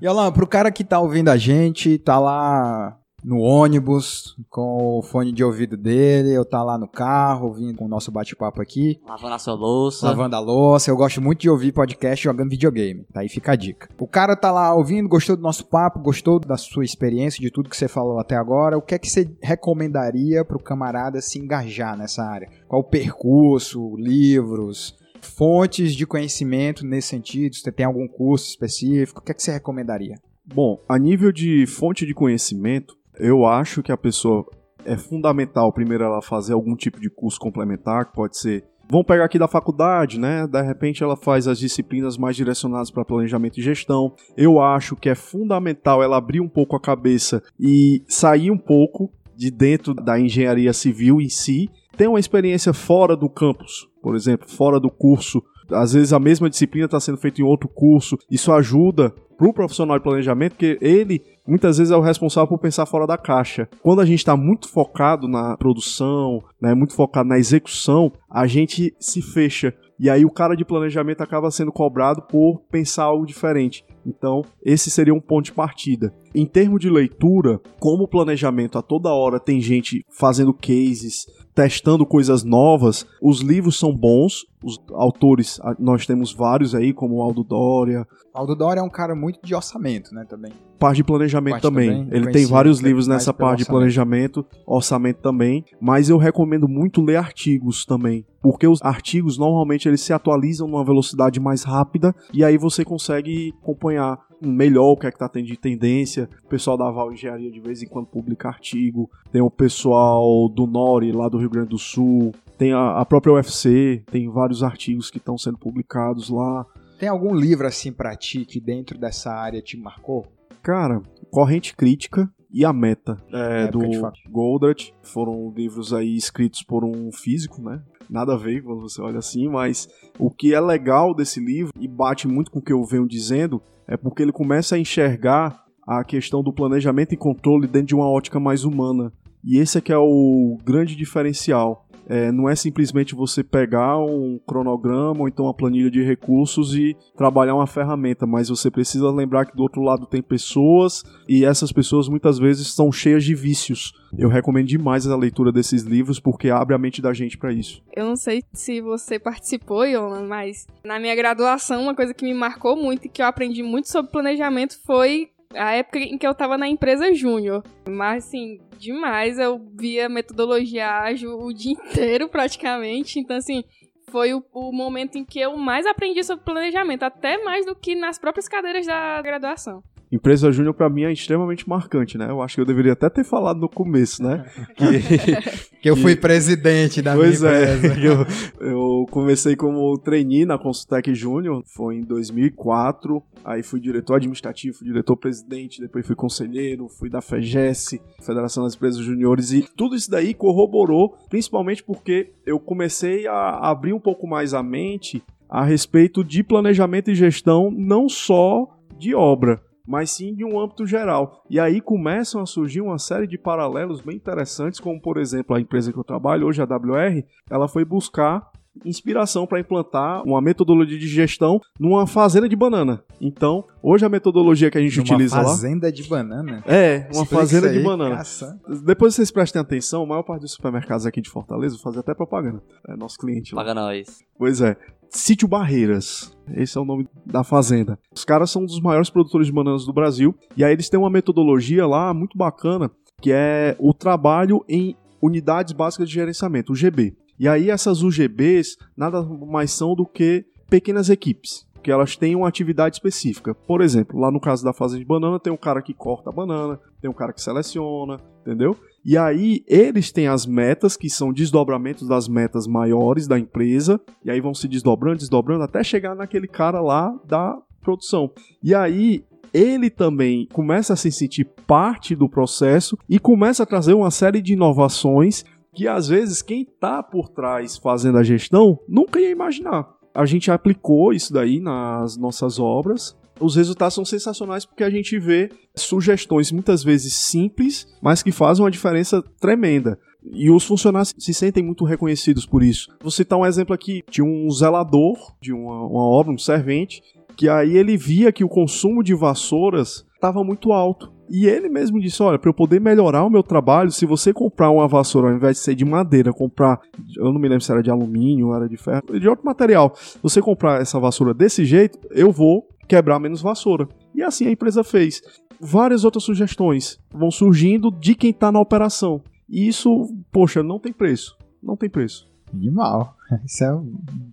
E Alan, pro cara que tá ouvindo a gente, tá lá no ônibus, com o fone de ouvido dele, eu tá lá no carro, ouvindo com o nosso bate-papo aqui. Lavando a sua louça. Lavando a louça. Eu gosto muito de ouvir podcast jogando videogame. Tá aí fica a dica. O cara tá lá ouvindo, gostou do nosso papo, gostou da sua experiência, de tudo que você falou até agora. O que é que você recomendaria pro camarada se engajar nessa área? Qual o percurso, livros, fontes de conhecimento nesse sentido? Você tem algum curso específico? O que é que você recomendaria? Bom, a nível de fonte de conhecimento, eu acho que a pessoa é fundamental primeiro ela fazer algum tipo de curso complementar, que pode ser Vamos pegar aqui da faculdade, né? De repente ela faz as disciplinas mais direcionadas para planejamento e gestão. Eu acho que é fundamental ela abrir um pouco a cabeça e sair um pouco de dentro da engenharia civil em si, ter uma experiência fora do campus, por exemplo, fora do curso. Às vezes a mesma disciplina está sendo feita em outro curso. Isso ajuda para o profissional de planejamento, porque ele muitas vezes é o responsável por pensar fora da caixa. Quando a gente está muito focado na produção, né, muito focado na execução, a gente se fecha. E aí o cara de planejamento acaba sendo cobrado por pensar algo diferente. Então, esse seria um ponto de partida. Em termos de leitura, como o planejamento a toda hora tem gente fazendo cases, testando coisas novas, os livros são bons, os autores, nós temos vários aí, como Aldo Dória. Aldo Dória é um cara muito de orçamento, né, também. Parte de planejamento parte também. também. Ele tem vários livros nessa parte de planejamento, orçamento também, mas eu recomendo muito ler artigos também, porque os artigos normalmente eles se atualizam numa velocidade mais rápida e aí você consegue acompanhar melhor o que é que tá tendo de tendência. O pessoal da Val Engenharia de vez em quando publica artigo. Tem o pessoal do Nori, lá do Rio Grande do Sul. Tem a, a própria UFC, tem vários artigos que estão sendo publicados lá. Tem algum livro assim pra ti que dentro dessa área te marcou? Cara, Corrente Crítica e A Meta, é, do Goldratt. Foram livros aí escritos por um físico, né? Nada a ver quando você olha assim, mas o que é legal desse livro, e bate muito com o que eu venho dizendo, é porque ele começa a enxergar a questão do planejamento e controle dentro de uma ótica mais humana. E esse é que é o grande diferencial. É, não é simplesmente você pegar um cronograma ou então uma planilha de recursos e trabalhar uma ferramenta, mas você precisa lembrar que do outro lado tem pessoas e essas pessoas muitas vezes são cheias de vícios. Eu recomendo demais a leitura desses livros porque abre a mente da gente para isso. Eu não sei se você participou, Yolan, mas na minha graduação uma coisa que me marcou muito e que eu aprendi muito sobre planejamento foi a época em que eu tava na empresa júnior. Mas, assim, demais. Eu via metodologia ágil o dia *laughs* inteiro, praticamente. Então, assim, foi o, o, momento em que eu mais aprendi sobre planejamento, até mais do que nas próprias cadeiras da graduação. Empresa Júnior para mim é extremamente marcante, né? Eu acho que eu deveria até ter falado no começo, né? *laughs* Que, que eu fui presidente da pois minha é, empresa. *laughs* Eu, eu comecei como trainee na Consultec Júnior, foi em 2004. Aí fui diretor administrativo, fui diretor-presidente, depois fui conselheiro, fui da FEGES, Federação das Empresas Juniores, e tudo isso daí corroborou, principalmente porque eu comecei a abrir um pouco mais a mente a respeito de planejamento e gestão, não só de obra, mas sim de um âmbito geral. E aí começam a surgir uma série de paralelos bem interessantes, como por exemplo a empresa que eu trabalho, hoje a WR, ela foi buscar inspiração para implantar uma metodologia de gestão numa fazenda de banana. Então, hoje a metodologia que a gente Numa utiliza lá. fazenda de banana? É, uma Explica fazenda isso de aí, banana. caça. Depois vocês prestem atenção, a maior parte dos supermercados aqui de Fortaleza, vou fazer até propaganda. É nosso cliente lá. Paga nós. Pois é. Sítio Barreiras. Esse é o nome da fazenda. Os caras são um dos maiores produtores de bananas do Brasil. E aí eles têm uma metodologia lá muito bacana, que é o trabalho em unidades básicas de gerenciamento, o GB. E aí essas UGBs nada mais são do que pequenas equipes. Que elas têm uma atividade específica. Por exemplo, lá no caso da fazenda de banana, tem um cara que corta a banana, tem um cara que seleciona, entendeu? E aí eles têm as metas, que são desdobramentos das metas maiores da empresa, e aí vão se desdobrando, desdobrando, até chegar naquele cara lá da produção. E aí ele também começa a se sentir parte do processo e começa a trazer uma série de inovações que às vezes quem tá por trás fazendo a gestão nunca ia imaginar. A gente aplicou isso daí nas nossas obras. Os resultados são sensacionais porque a gente vê sugestões muitas vezes simples, mas que fazem uma diferença tremenda. E os funcionários se sentem muito reconhecidos por isso. Vou citar um exemplo aqui de um zelador de uma, uma obra, um servente, que aí ele via que o consumo de vassouras estava muito alto. E ele mesmo disse: olha, para eu poder melhorar o meu trabalho, se você comprar uma vassoura ao invés de ser de madeira, comprar, eu não me lembro se era de alumínio, era de ferro, de outro material, você comprar essa vassoura desse jeito, eu vou quebrar menos vassoura. E assim a empresa fez. Várias outras sugestões vão surgindo de quem está na operação. E isso, poxa, não tem preço. Não tem preço. Animal. *laughs* Isso é um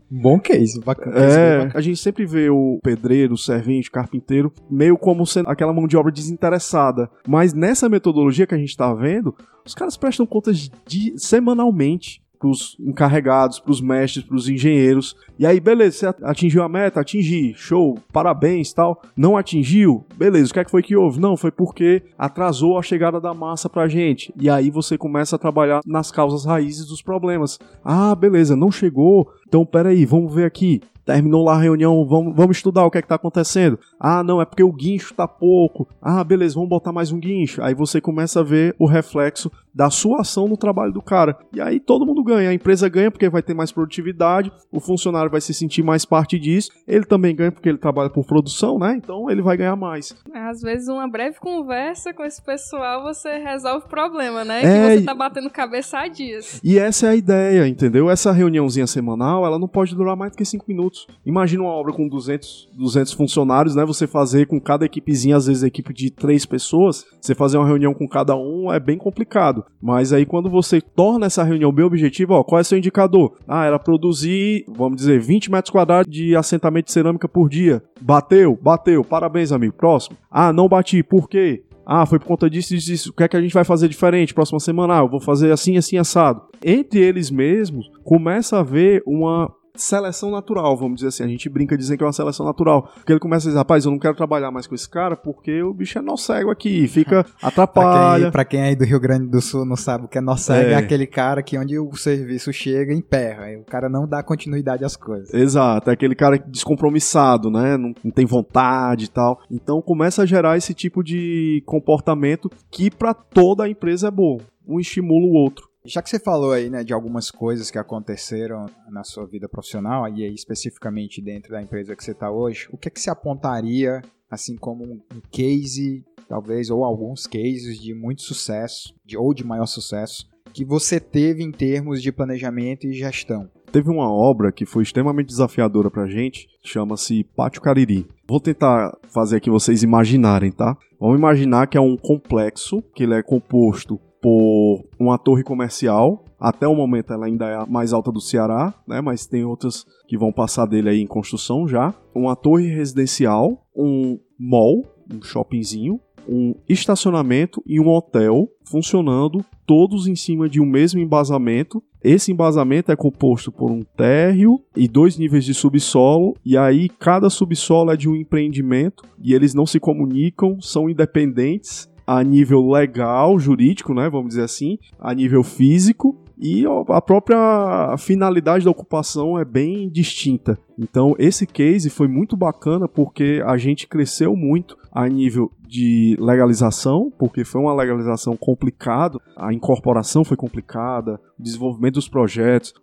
bom case, bacana. É, a gente sempre vê o pedreiro, o servente, o carpinteiro, meio como sendo aquela mão de obra desinteressada. Mas nessa metodologia que a gente está vendo, os caras prestam contas de, semanalmente pros encarregados, pros mestres, pros engenheiros. E aí, beleza, você atingiu a meta? Atingi, show, parabéns tal. Não atingiu? Beleza, o que é que foi que houve? Não, foi porque atrasou a chegada da massa pra gente. E aí você começa a trabalhar nas causas raízes dos problemas. Ah, beleza, não chegou. Então, peraí, vamos ver aqui. Terminou lá a reunião, vamos, vamos estudar o que é que tá acontecendo. Ah, não, é porque o guincho tá pouco. Ah, beleza, vamos botar mais um guincho. Aí você começa a ver o reflexo da sua ação no trabalho do cara. E aí todo mundo ganha. A empresa ganha porque vai ter mais produtividade, o funcionário vai se sentir mais parte disso, ele também ganha porque ele trabalha por produção, né? Então ele vai ganhar mais. Às vezes, uma breve conversa com esse pessoal você resolve o problema, né? É, que você tá batendo cabeça há dias. E essa é a ideia, entendeu? Essa reuniãozinha semanal, ela não pode durar mais do que 5 minutos. Imagina uma obra com 200, 200 funcionários, né? Você fazer com cada equipezinha, às vezes equipe de 3 pessoas, você fazer uma reunião com cada um é bem complicado. Mas aí quando você torna essa reunião bem objetiva, ó, qual é seu indicador? Ah, era produzir, vamos dizer, 20 metros quadrados de assentamento de cerâmica por dia. Bateu? Bateu. Parabéns, amigo. Próximo. Ah, não bati. Por quê? Ah, foi por conta disso, disso, disso. O que é que a gente vai fazer diferente? Próxima semana, ah, eu vou fazer assim, assim, assado. Entre eles mesmos, começa a haver uma seleção natural, vamos dizer assim. A gente brinca dizendo que é uma seleção natural. Porque ele começa a dizer, rapaz, eu não quero trabalhar mais com esse cara porque o bicho é nó cego aqui, *laughs* fica atrapalha. pra, quem, pra quem é aí do Rio Grande do Sul não sabe o que é nó cego, é. é aquele cara que onde o serviço chega emperra. O cara não dá continuidade às coisas. Exato, é aquele cara descompromissado, né? Não, não tem vontade e tal. Então começa a gerar esse tipo de comportamento que para toda a empresa é bom. Um estimula o outro. Já que você falou aí, né, de algumas coisas que aconteceram na sua vida profissional, e aí especificamente dentro da empresa que você está hoje, o que é que você apontaria, assim como um case, talvez, ou alguns cases de muito sucesso, de, ou de maior sucesso, que você teve em termos de planejamento e gestão? Teve uma obra que foi extremamente desafiadora pra gente, chama-se Pátio Cariri. Vou tentar fazer aqui vocês imaginarem, tá? Vamos imaginar que é um complexo, que ele é composto por uma torre comercial. Até o momento ela ainda é a mais alta do Ceará, né? Mas tem outras que vão passar dele aí em construção já. Uma torre residencial, um mall, um shoppingzinho, um estacionamento e um hotel funcionando todos em cima de um mesmo embasamento. Esse embasamento é composto por um térreo e dois níveis de subsolo, e aí cada subsolo é de um empreendimento e eles não se comunicam, são independentes a nível legal, jurídico, né, vamos dizer assim, a nível físico, e a própria finalidade da ocupação é bem distinta. Então, esse case foi muito bacana porque a gente cresceu muito a nível de legalização, porque foi uma legalização complicada, a incorporação foi complicada, o desenvolvimento dos projetos,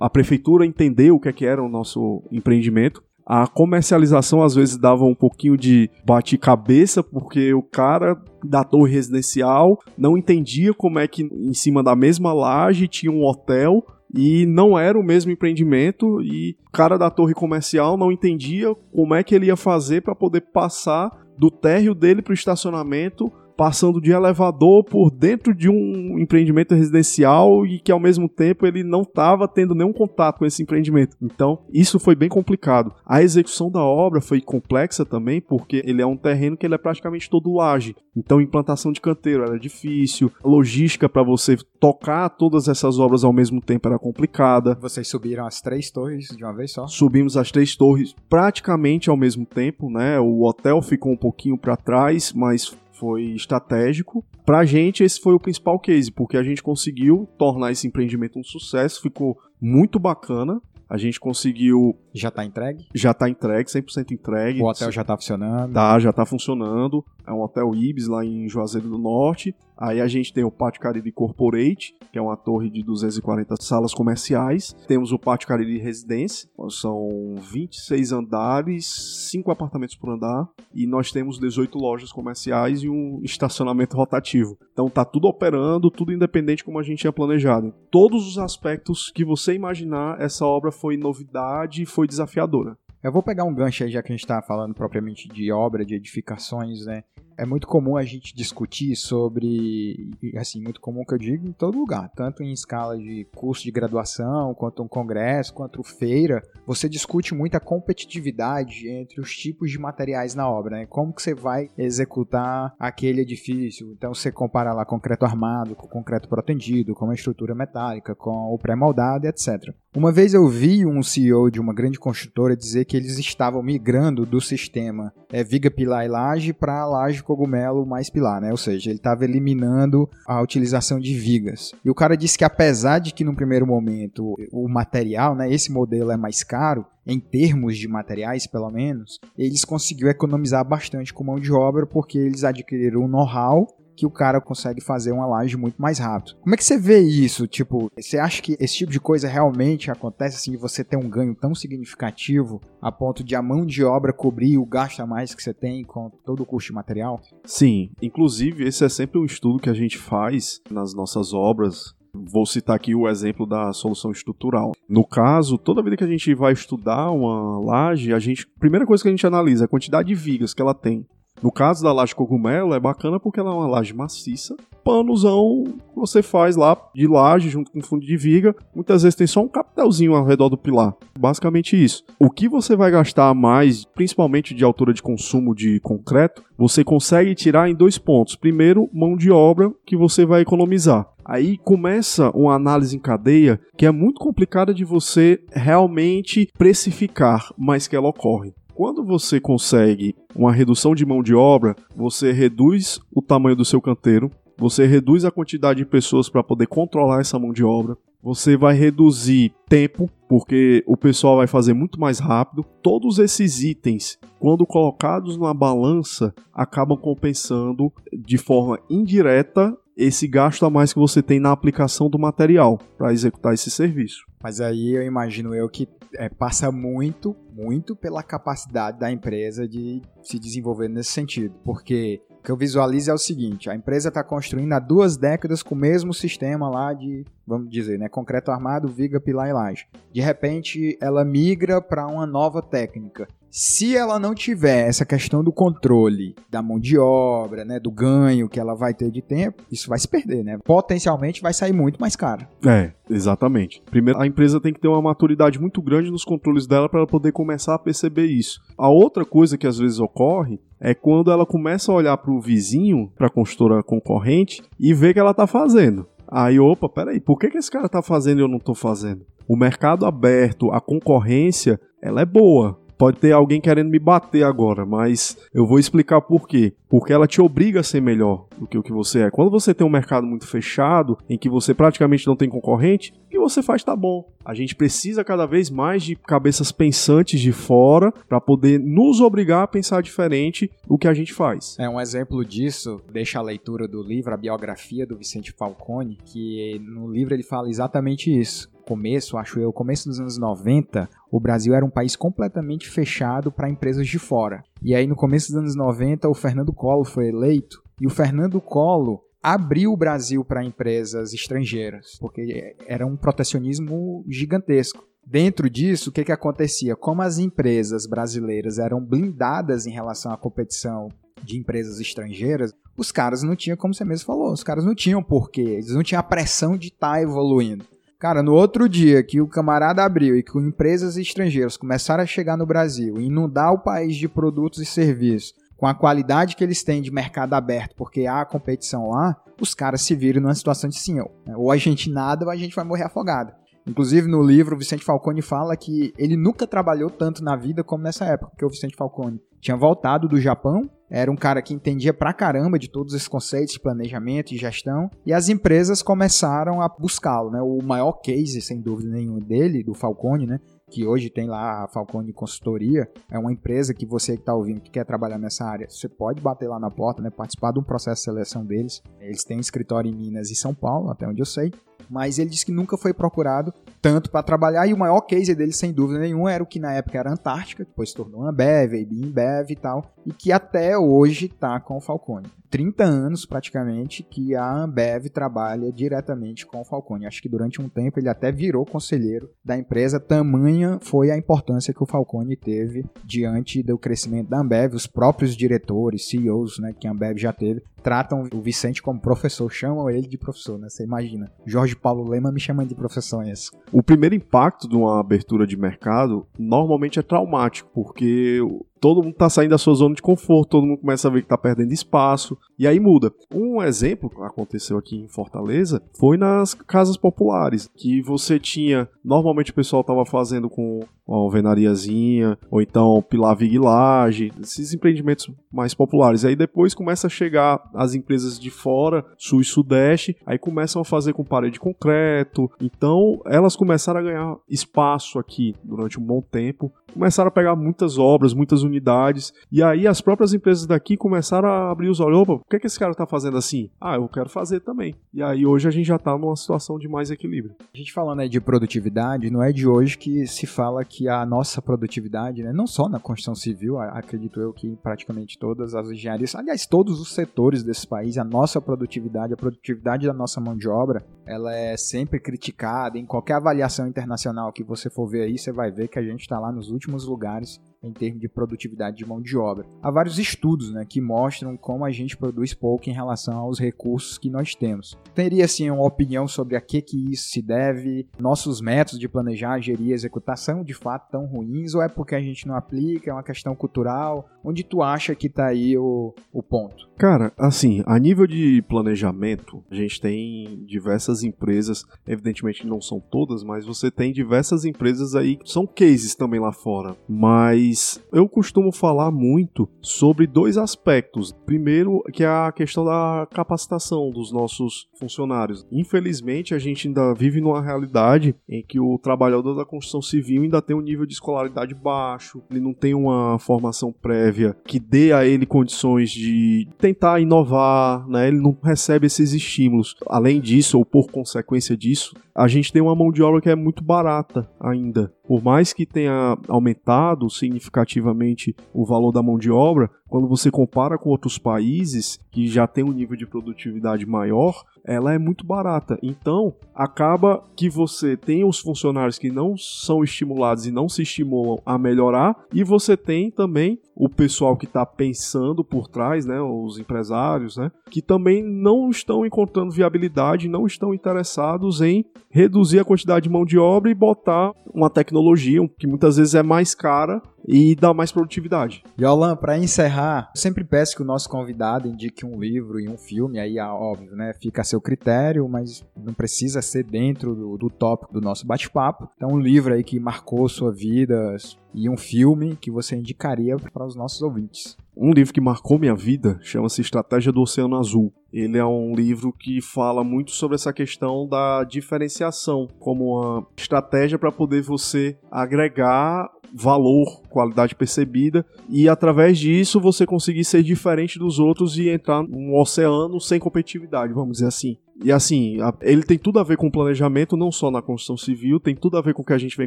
a prefeitura entendeu o que, é que era o nosso empreendimento a comercialização às vezes dava um pouquinho de bate-cabeça, porque o cara da torre residencial não entendia como é que em cima da mesma laje tinha um hotel e não era o mesmo empreendimento e o cara da torre comercial não entendia como é que ele ia fazer para poder passar do térreo dele para o estacionamento passando de elevador por dentro de um empreendimento residencial e que ao mesmo tempo ele não estava tendo nenhum contato com esse empreendimento. Então, isso foi bem complicado. A execução da obra foi complexa também, porque ele é um terreno que ele é praticamente todo laje. Então, implantação de canteiro era difícil, logística para você tocar todas essas obras ao mesmo tempo era complicada. Vocês subiram as três torres de uma vez só? Subimos as três torres praticamente ao mesmo tempo, né? O hotel ficou um pouquinho para trás, mas foi estratégico. Pra gente, esse foi o principal case, porque a gente conseguiu tornar esse empreendimento um sucesso, ficou muito bacana. A gente conseguiu Já tá entregue? Já tá entregue, 100% entregue. O hotel já tá funcionando? Tá, já tá funcionando. É um hotel Ibis lá em Juazeiro do Norte. Aí a gente tem o Pátio Caribe Corporate, que é uma torre de 240 salas comerciais. Temos o Pátio Caribe Residência, são 26 andares, 5 apartamentos por andar. E nós temos 18 lojas comerciais e um estacionamento rotativo. Então tá tudo operando, tudo independente como a gente tinha planejado. Todos os aspectos que você imaginar, essa obra foi novidade e foi desafiadora. Eu vou pegar um gancho aí, já que a gente está falando propriamente de obra, de edificações, né? É muito comum a gente discutir sobre, assim, muito comum que eu digo em todo lugar, tanto em escala de curso de graduação, quanto um congresso, quanto feira, você discute muito a competitividade entre os tipos de materiais na obra, né? Como que você vai executar aquele edifício? Então você compara lá concreto armado com concreto protendido, com uma estrutura metálica, com o pré-moldado, etc. Uma vez eu vi um CEO de uma grande construtora dizer que eles estavam migrando do sistema é, viga, pilar e laje para laje cogumelo mais pilar, né? Ou seja, ele estava eliminando a utilização de vigas. E o cara disse que apesar de que no primeiro momento o material, né, esse modelo é mais caro, em termos de materiais, pelo menos, eles conseguiram economizar bastante com mão de obra porque eles adquiriram um know-how que o cara consegue fazer uma laje muito mais rápido. Como é que você vê isso? Tipo, você acha que esse tipo de coisa realmente acontece assim, de você ter um ganho tão significativo a ponto de a mão de obra cobrir o gasto a mais que você tem com todo o custo de material? Sim, inclusive esse é sempre um estudo que a gente faz nas nossas obras Vou citar aqui o exemplo da solução estrutural. No caso, toda vida que a gente vai estudar uma laje, a gente, primeira coisa que a gente analisa é a quantidade de vigas que ela tem. No caso da laje cogumelo, é bacana porque ela é uma laje maciça. Panosão você faz lá de laje junto com fundo de viga. Muitas vezes tem só um capitalzinho ao redor do pilar. Basicamente isso. O que você vai gastar mais, principalmente de altura de consumo de concreto, você consegue tirar em dois pontos. Primeiro, mão de obra que você vai economizar. Aí começa uma análise em cadeia que é muito complicada de você realmente precificar, mas que ela ocorre. Quando você consegue uma redução de mão de obra, você reduz o tamanho do seu canteiro, você reduz a quantidade de pessoas para poder controlar essa mão de obra, você vai reduzir tempo, porque o pessoal vai fazer muito mais rápido. Todos esses itens, quando colocados na balança, acabam compensando de forma indireta esse gasto a mais que você tem na aplicação do material para executar esse serviço. Mas aí eu imagino eu que é, passa muito, muito pela capacidade da empresa de se desenvolver nesse sentido. Porque o que eu visualizo é o seguinte: a empresa está construindo há duas décadas com o mesmo sistema lá de, vamos dizer, né, concreto armado, viga, pilar e laje. De repente, ela migra para uma nova técnica. Se ela não tiver essa questão do controle da mão de obra, né, do ganho que ela vai ter de tempo, isso vai se perder, né? Potencialmente vai sair muito mais caro. É, exatamente. Primeiro, a empresa tem que ter uma maturidade muito grande nos controles dela para poder começar a perceber isso. A outra coisa que às vezes ocorre é quando ela começa a olhar para o vizinho, para a construtora concorrente e ver que ela está fazendo. Aí, opa, peraí, por que, que esse cara está fazendo e eu não estou fazendo? O mercado aberto, a concorrência, ela é boa. Pode ter alguém querendo me bater agora, mas eu vou explicar por quê. Porque ela te obriga a ser melhor do que o que você é. Quando você tem um mercado muito fechado, em que você praticamente não tem concorrente, o que você faz tá bom. A gente precisa cada vez mais de cabeças pensantes de fora para poder nos obrigar a pensar diferente do que a gente faz. É um exemplo disso, deixa a leitura do livro, a biografia do Vicente Falcone, que no livro ele fala exatamente isso começo, acho eu, começo dos anos 90, o Brasil era um país completamente fechado para empresas de fora. E aí no começo dos anos 90, o Fernando Collor foi eleito e o Fernando Collor abriu o Brasil para empresas estrangeiras, porque era um protecionismo gigantesco. Dentro disso, o que, que acontecia? Como as empresas brasileiras eram blindadas em relação à competição de empresas estrangeiras, os caras não tinham, como você mesmo falou, os caras não tinham porquê, eles não tinham a pressão de estar tá evoluindo. Cara, no outro dia que o camarada abriu e que empresas estrangeiras começaram a chegar no Brasil e inundar o país de produtos e serviços com a qualidade que eles têm de mercado aberto, porque há competição lá, os caras se viram numa situação de sim, ou a gente nada ou a gente vai morrer afogado. Inclusive no livro, o Vicente Falcone fala que ele nunca trabalhou tanto na vida como nessa época, porque o Vicente Falcone tinha voltado do Japão, era um cara que entendia pra caramba de todos esses conceitos de planejamento e gestão, e as empresas começaram a buscá-lo, né? O maior case, sem dúvida nenhuma, dele, do Falcone, né? que hoje tem lá a Falcone Consultoria, é uma empresa que você que está ouvindo que quer trabalhar nessa área, você pode bater lá na porta, né, participar de um processo de seleção deles. Eles têm escritório em Minas e São Paulo, até onde eu sei mas ele disse que nunca foi procurado tanto para trabalhar e o maior case dele, sem dúvida nenhuma, era o que na época era Antártica, depois se tornou Ambev, InBev e tal, e que até hoje está com o Falcone. 30 anos praticamente que a Ambev trabalha diretamente com o Falcone. Acho que durante um tempo ele até virou conselheiro da empresa, tamanha foi a importância que o Falcone teve diante do crescimento da Ambev. Os próprios diretores, CEOs né, que a Ambev já teve, tratam o Vicente como professor, chamam ele de professor, né? Você imagina. Jorge Paulo Lema me chamando de professor é isso. O primeiro impacto de uma abertura de mercado normalmente é traumático, porque todo mundo tá saindo da sua zona de conforto, todo mundo começa a ver que tá perdendo espaço, e aí muda. Um exemplo que aconteceu aqui em Fortaleza foi nas casas populares, que você tinha, normalmente o pessoal tava fazendo com uma alvenariazinha, ou então pilar viglagem, esses empreendimentos mais populares. Aí depois começa a chegar as empresas de fora, sul e sudeste, aí começam a fazer com parede de concreto. Então, elas começaram a ganhar espaço aqui durante um bom tempo, começaram a pegar muitas obras, muitas unidades, e aí as próprias empresas daqui começaram a abrir os olhos, opa, por que, que esse cara tá fazendo assim? Ah, eu quero fazer também. E aí hoje a gente já tá numa situação de mais equilíbrio. A gente falando aí de produtividade, não é de hoje que se fala que a nossa produtividade, né, não só na construção civil, acredito eu que praticamente todas as engenharias, aliás, todos os setores desse país, a nossa produtividade, a produtividade da nossa mão de obra, ela é sempre criticada em qualquer avaliação internacional que você for ver aí, você vai ver que a gente está lá nos últimos lugares em termos de produtividade de mão de obra. Há vários estudos né, que mostram como a gente produz pouco em relação aos recursos que nós temos. Teria assim uma opinião sobre a que, que isso se deve? Nossos métodos de planejar, gerir e executar são de fato tão ruins ou é porque a gente não aplica? É uma questão cultural? Onde tu acha que está aí o, o ponto? Cara, assim, a nível de planejamento, a gente tem diversas empresas, evidentemente não são todas, mas você tem diversas empresas aí que são cases também lá fora. Mas eu costumo falar muito sobre dois aspectos. Primeiro, que é a questão da capacitação dos nossos funcionários. Infelizmente, a gente ainda vive numa realidade em que o trabalhador da construção civil ainda tem um nível de escolaridade baixo, ele não tem uma formação prévia que dê a ele condições de tentar inovar, né? Ele não recebe esses estímulos. Além disso, ou por consequência disso, a gente tem uma mão de obra que é muito barata ainda. Por mais que tenha aumentado significativamente o valor da mão de obra, quando você compara com outros países que já têm um nível de produtividade maior, ela é muito barata. Então, acaba que você tem os funcionários que não são estimulados e não se estimulam a melhorar, e você tem também o pessoal que está pensando por trás, né, os empresários, né, que também não estão encontrando viabilidade, não estão interessados em reduzir a quantidade de mão de obra e botar uma tecnologia que muitas vezes é mais cara e dá mais produtividade. Yolan, para encerrar, sempre peço que o nosso convidado indique um livro e um filme, aí é óbvio, né? Fica a seu critério, mas não precisa ser dentro do, do tópico do nosso bate-papo. Então, um livro aí que marcou sua vida e um filme que você indicaria para os nossos ouvintes. Um livro que marcou minha vida chama-se Estratégia do Oceano Azul. Ele é um livro que fala muito sobre essa questão da diferenciação como uma estratégia para poder você agregar valor, qualidade percebida e através disso você conseguir ser diferente dos outros e entrar num oceano sem competitividade, vamos dizer assim. E assim, ele tem tudo a ver com planejamento, não só na construção civil, tem tudo a ver com o que a gente vem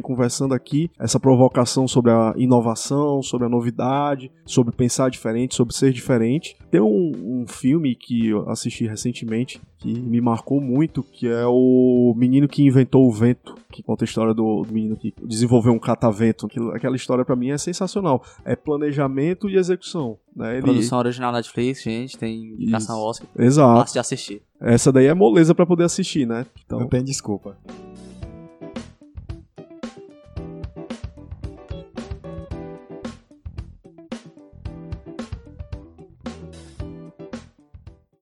conversando aqui, essa provocação sobre a inovação, sobre a novidade, sobre pensar diferente, sobre ser diferente. Tem um, um filme que assisti recentemente que me marcou muito, que é o Menino que Inventou o Vento, que conta a história do, do menino que desenvolveu um catavento. Aquela história para mim é sensacional. É planejamento e execução. Né? Ele... Produção original Netflix, gente, tem indicação Oscar. Exato. Fácil de assistir. Essa daí é moleza para poder assistir, né? Então... Não tem desculpa.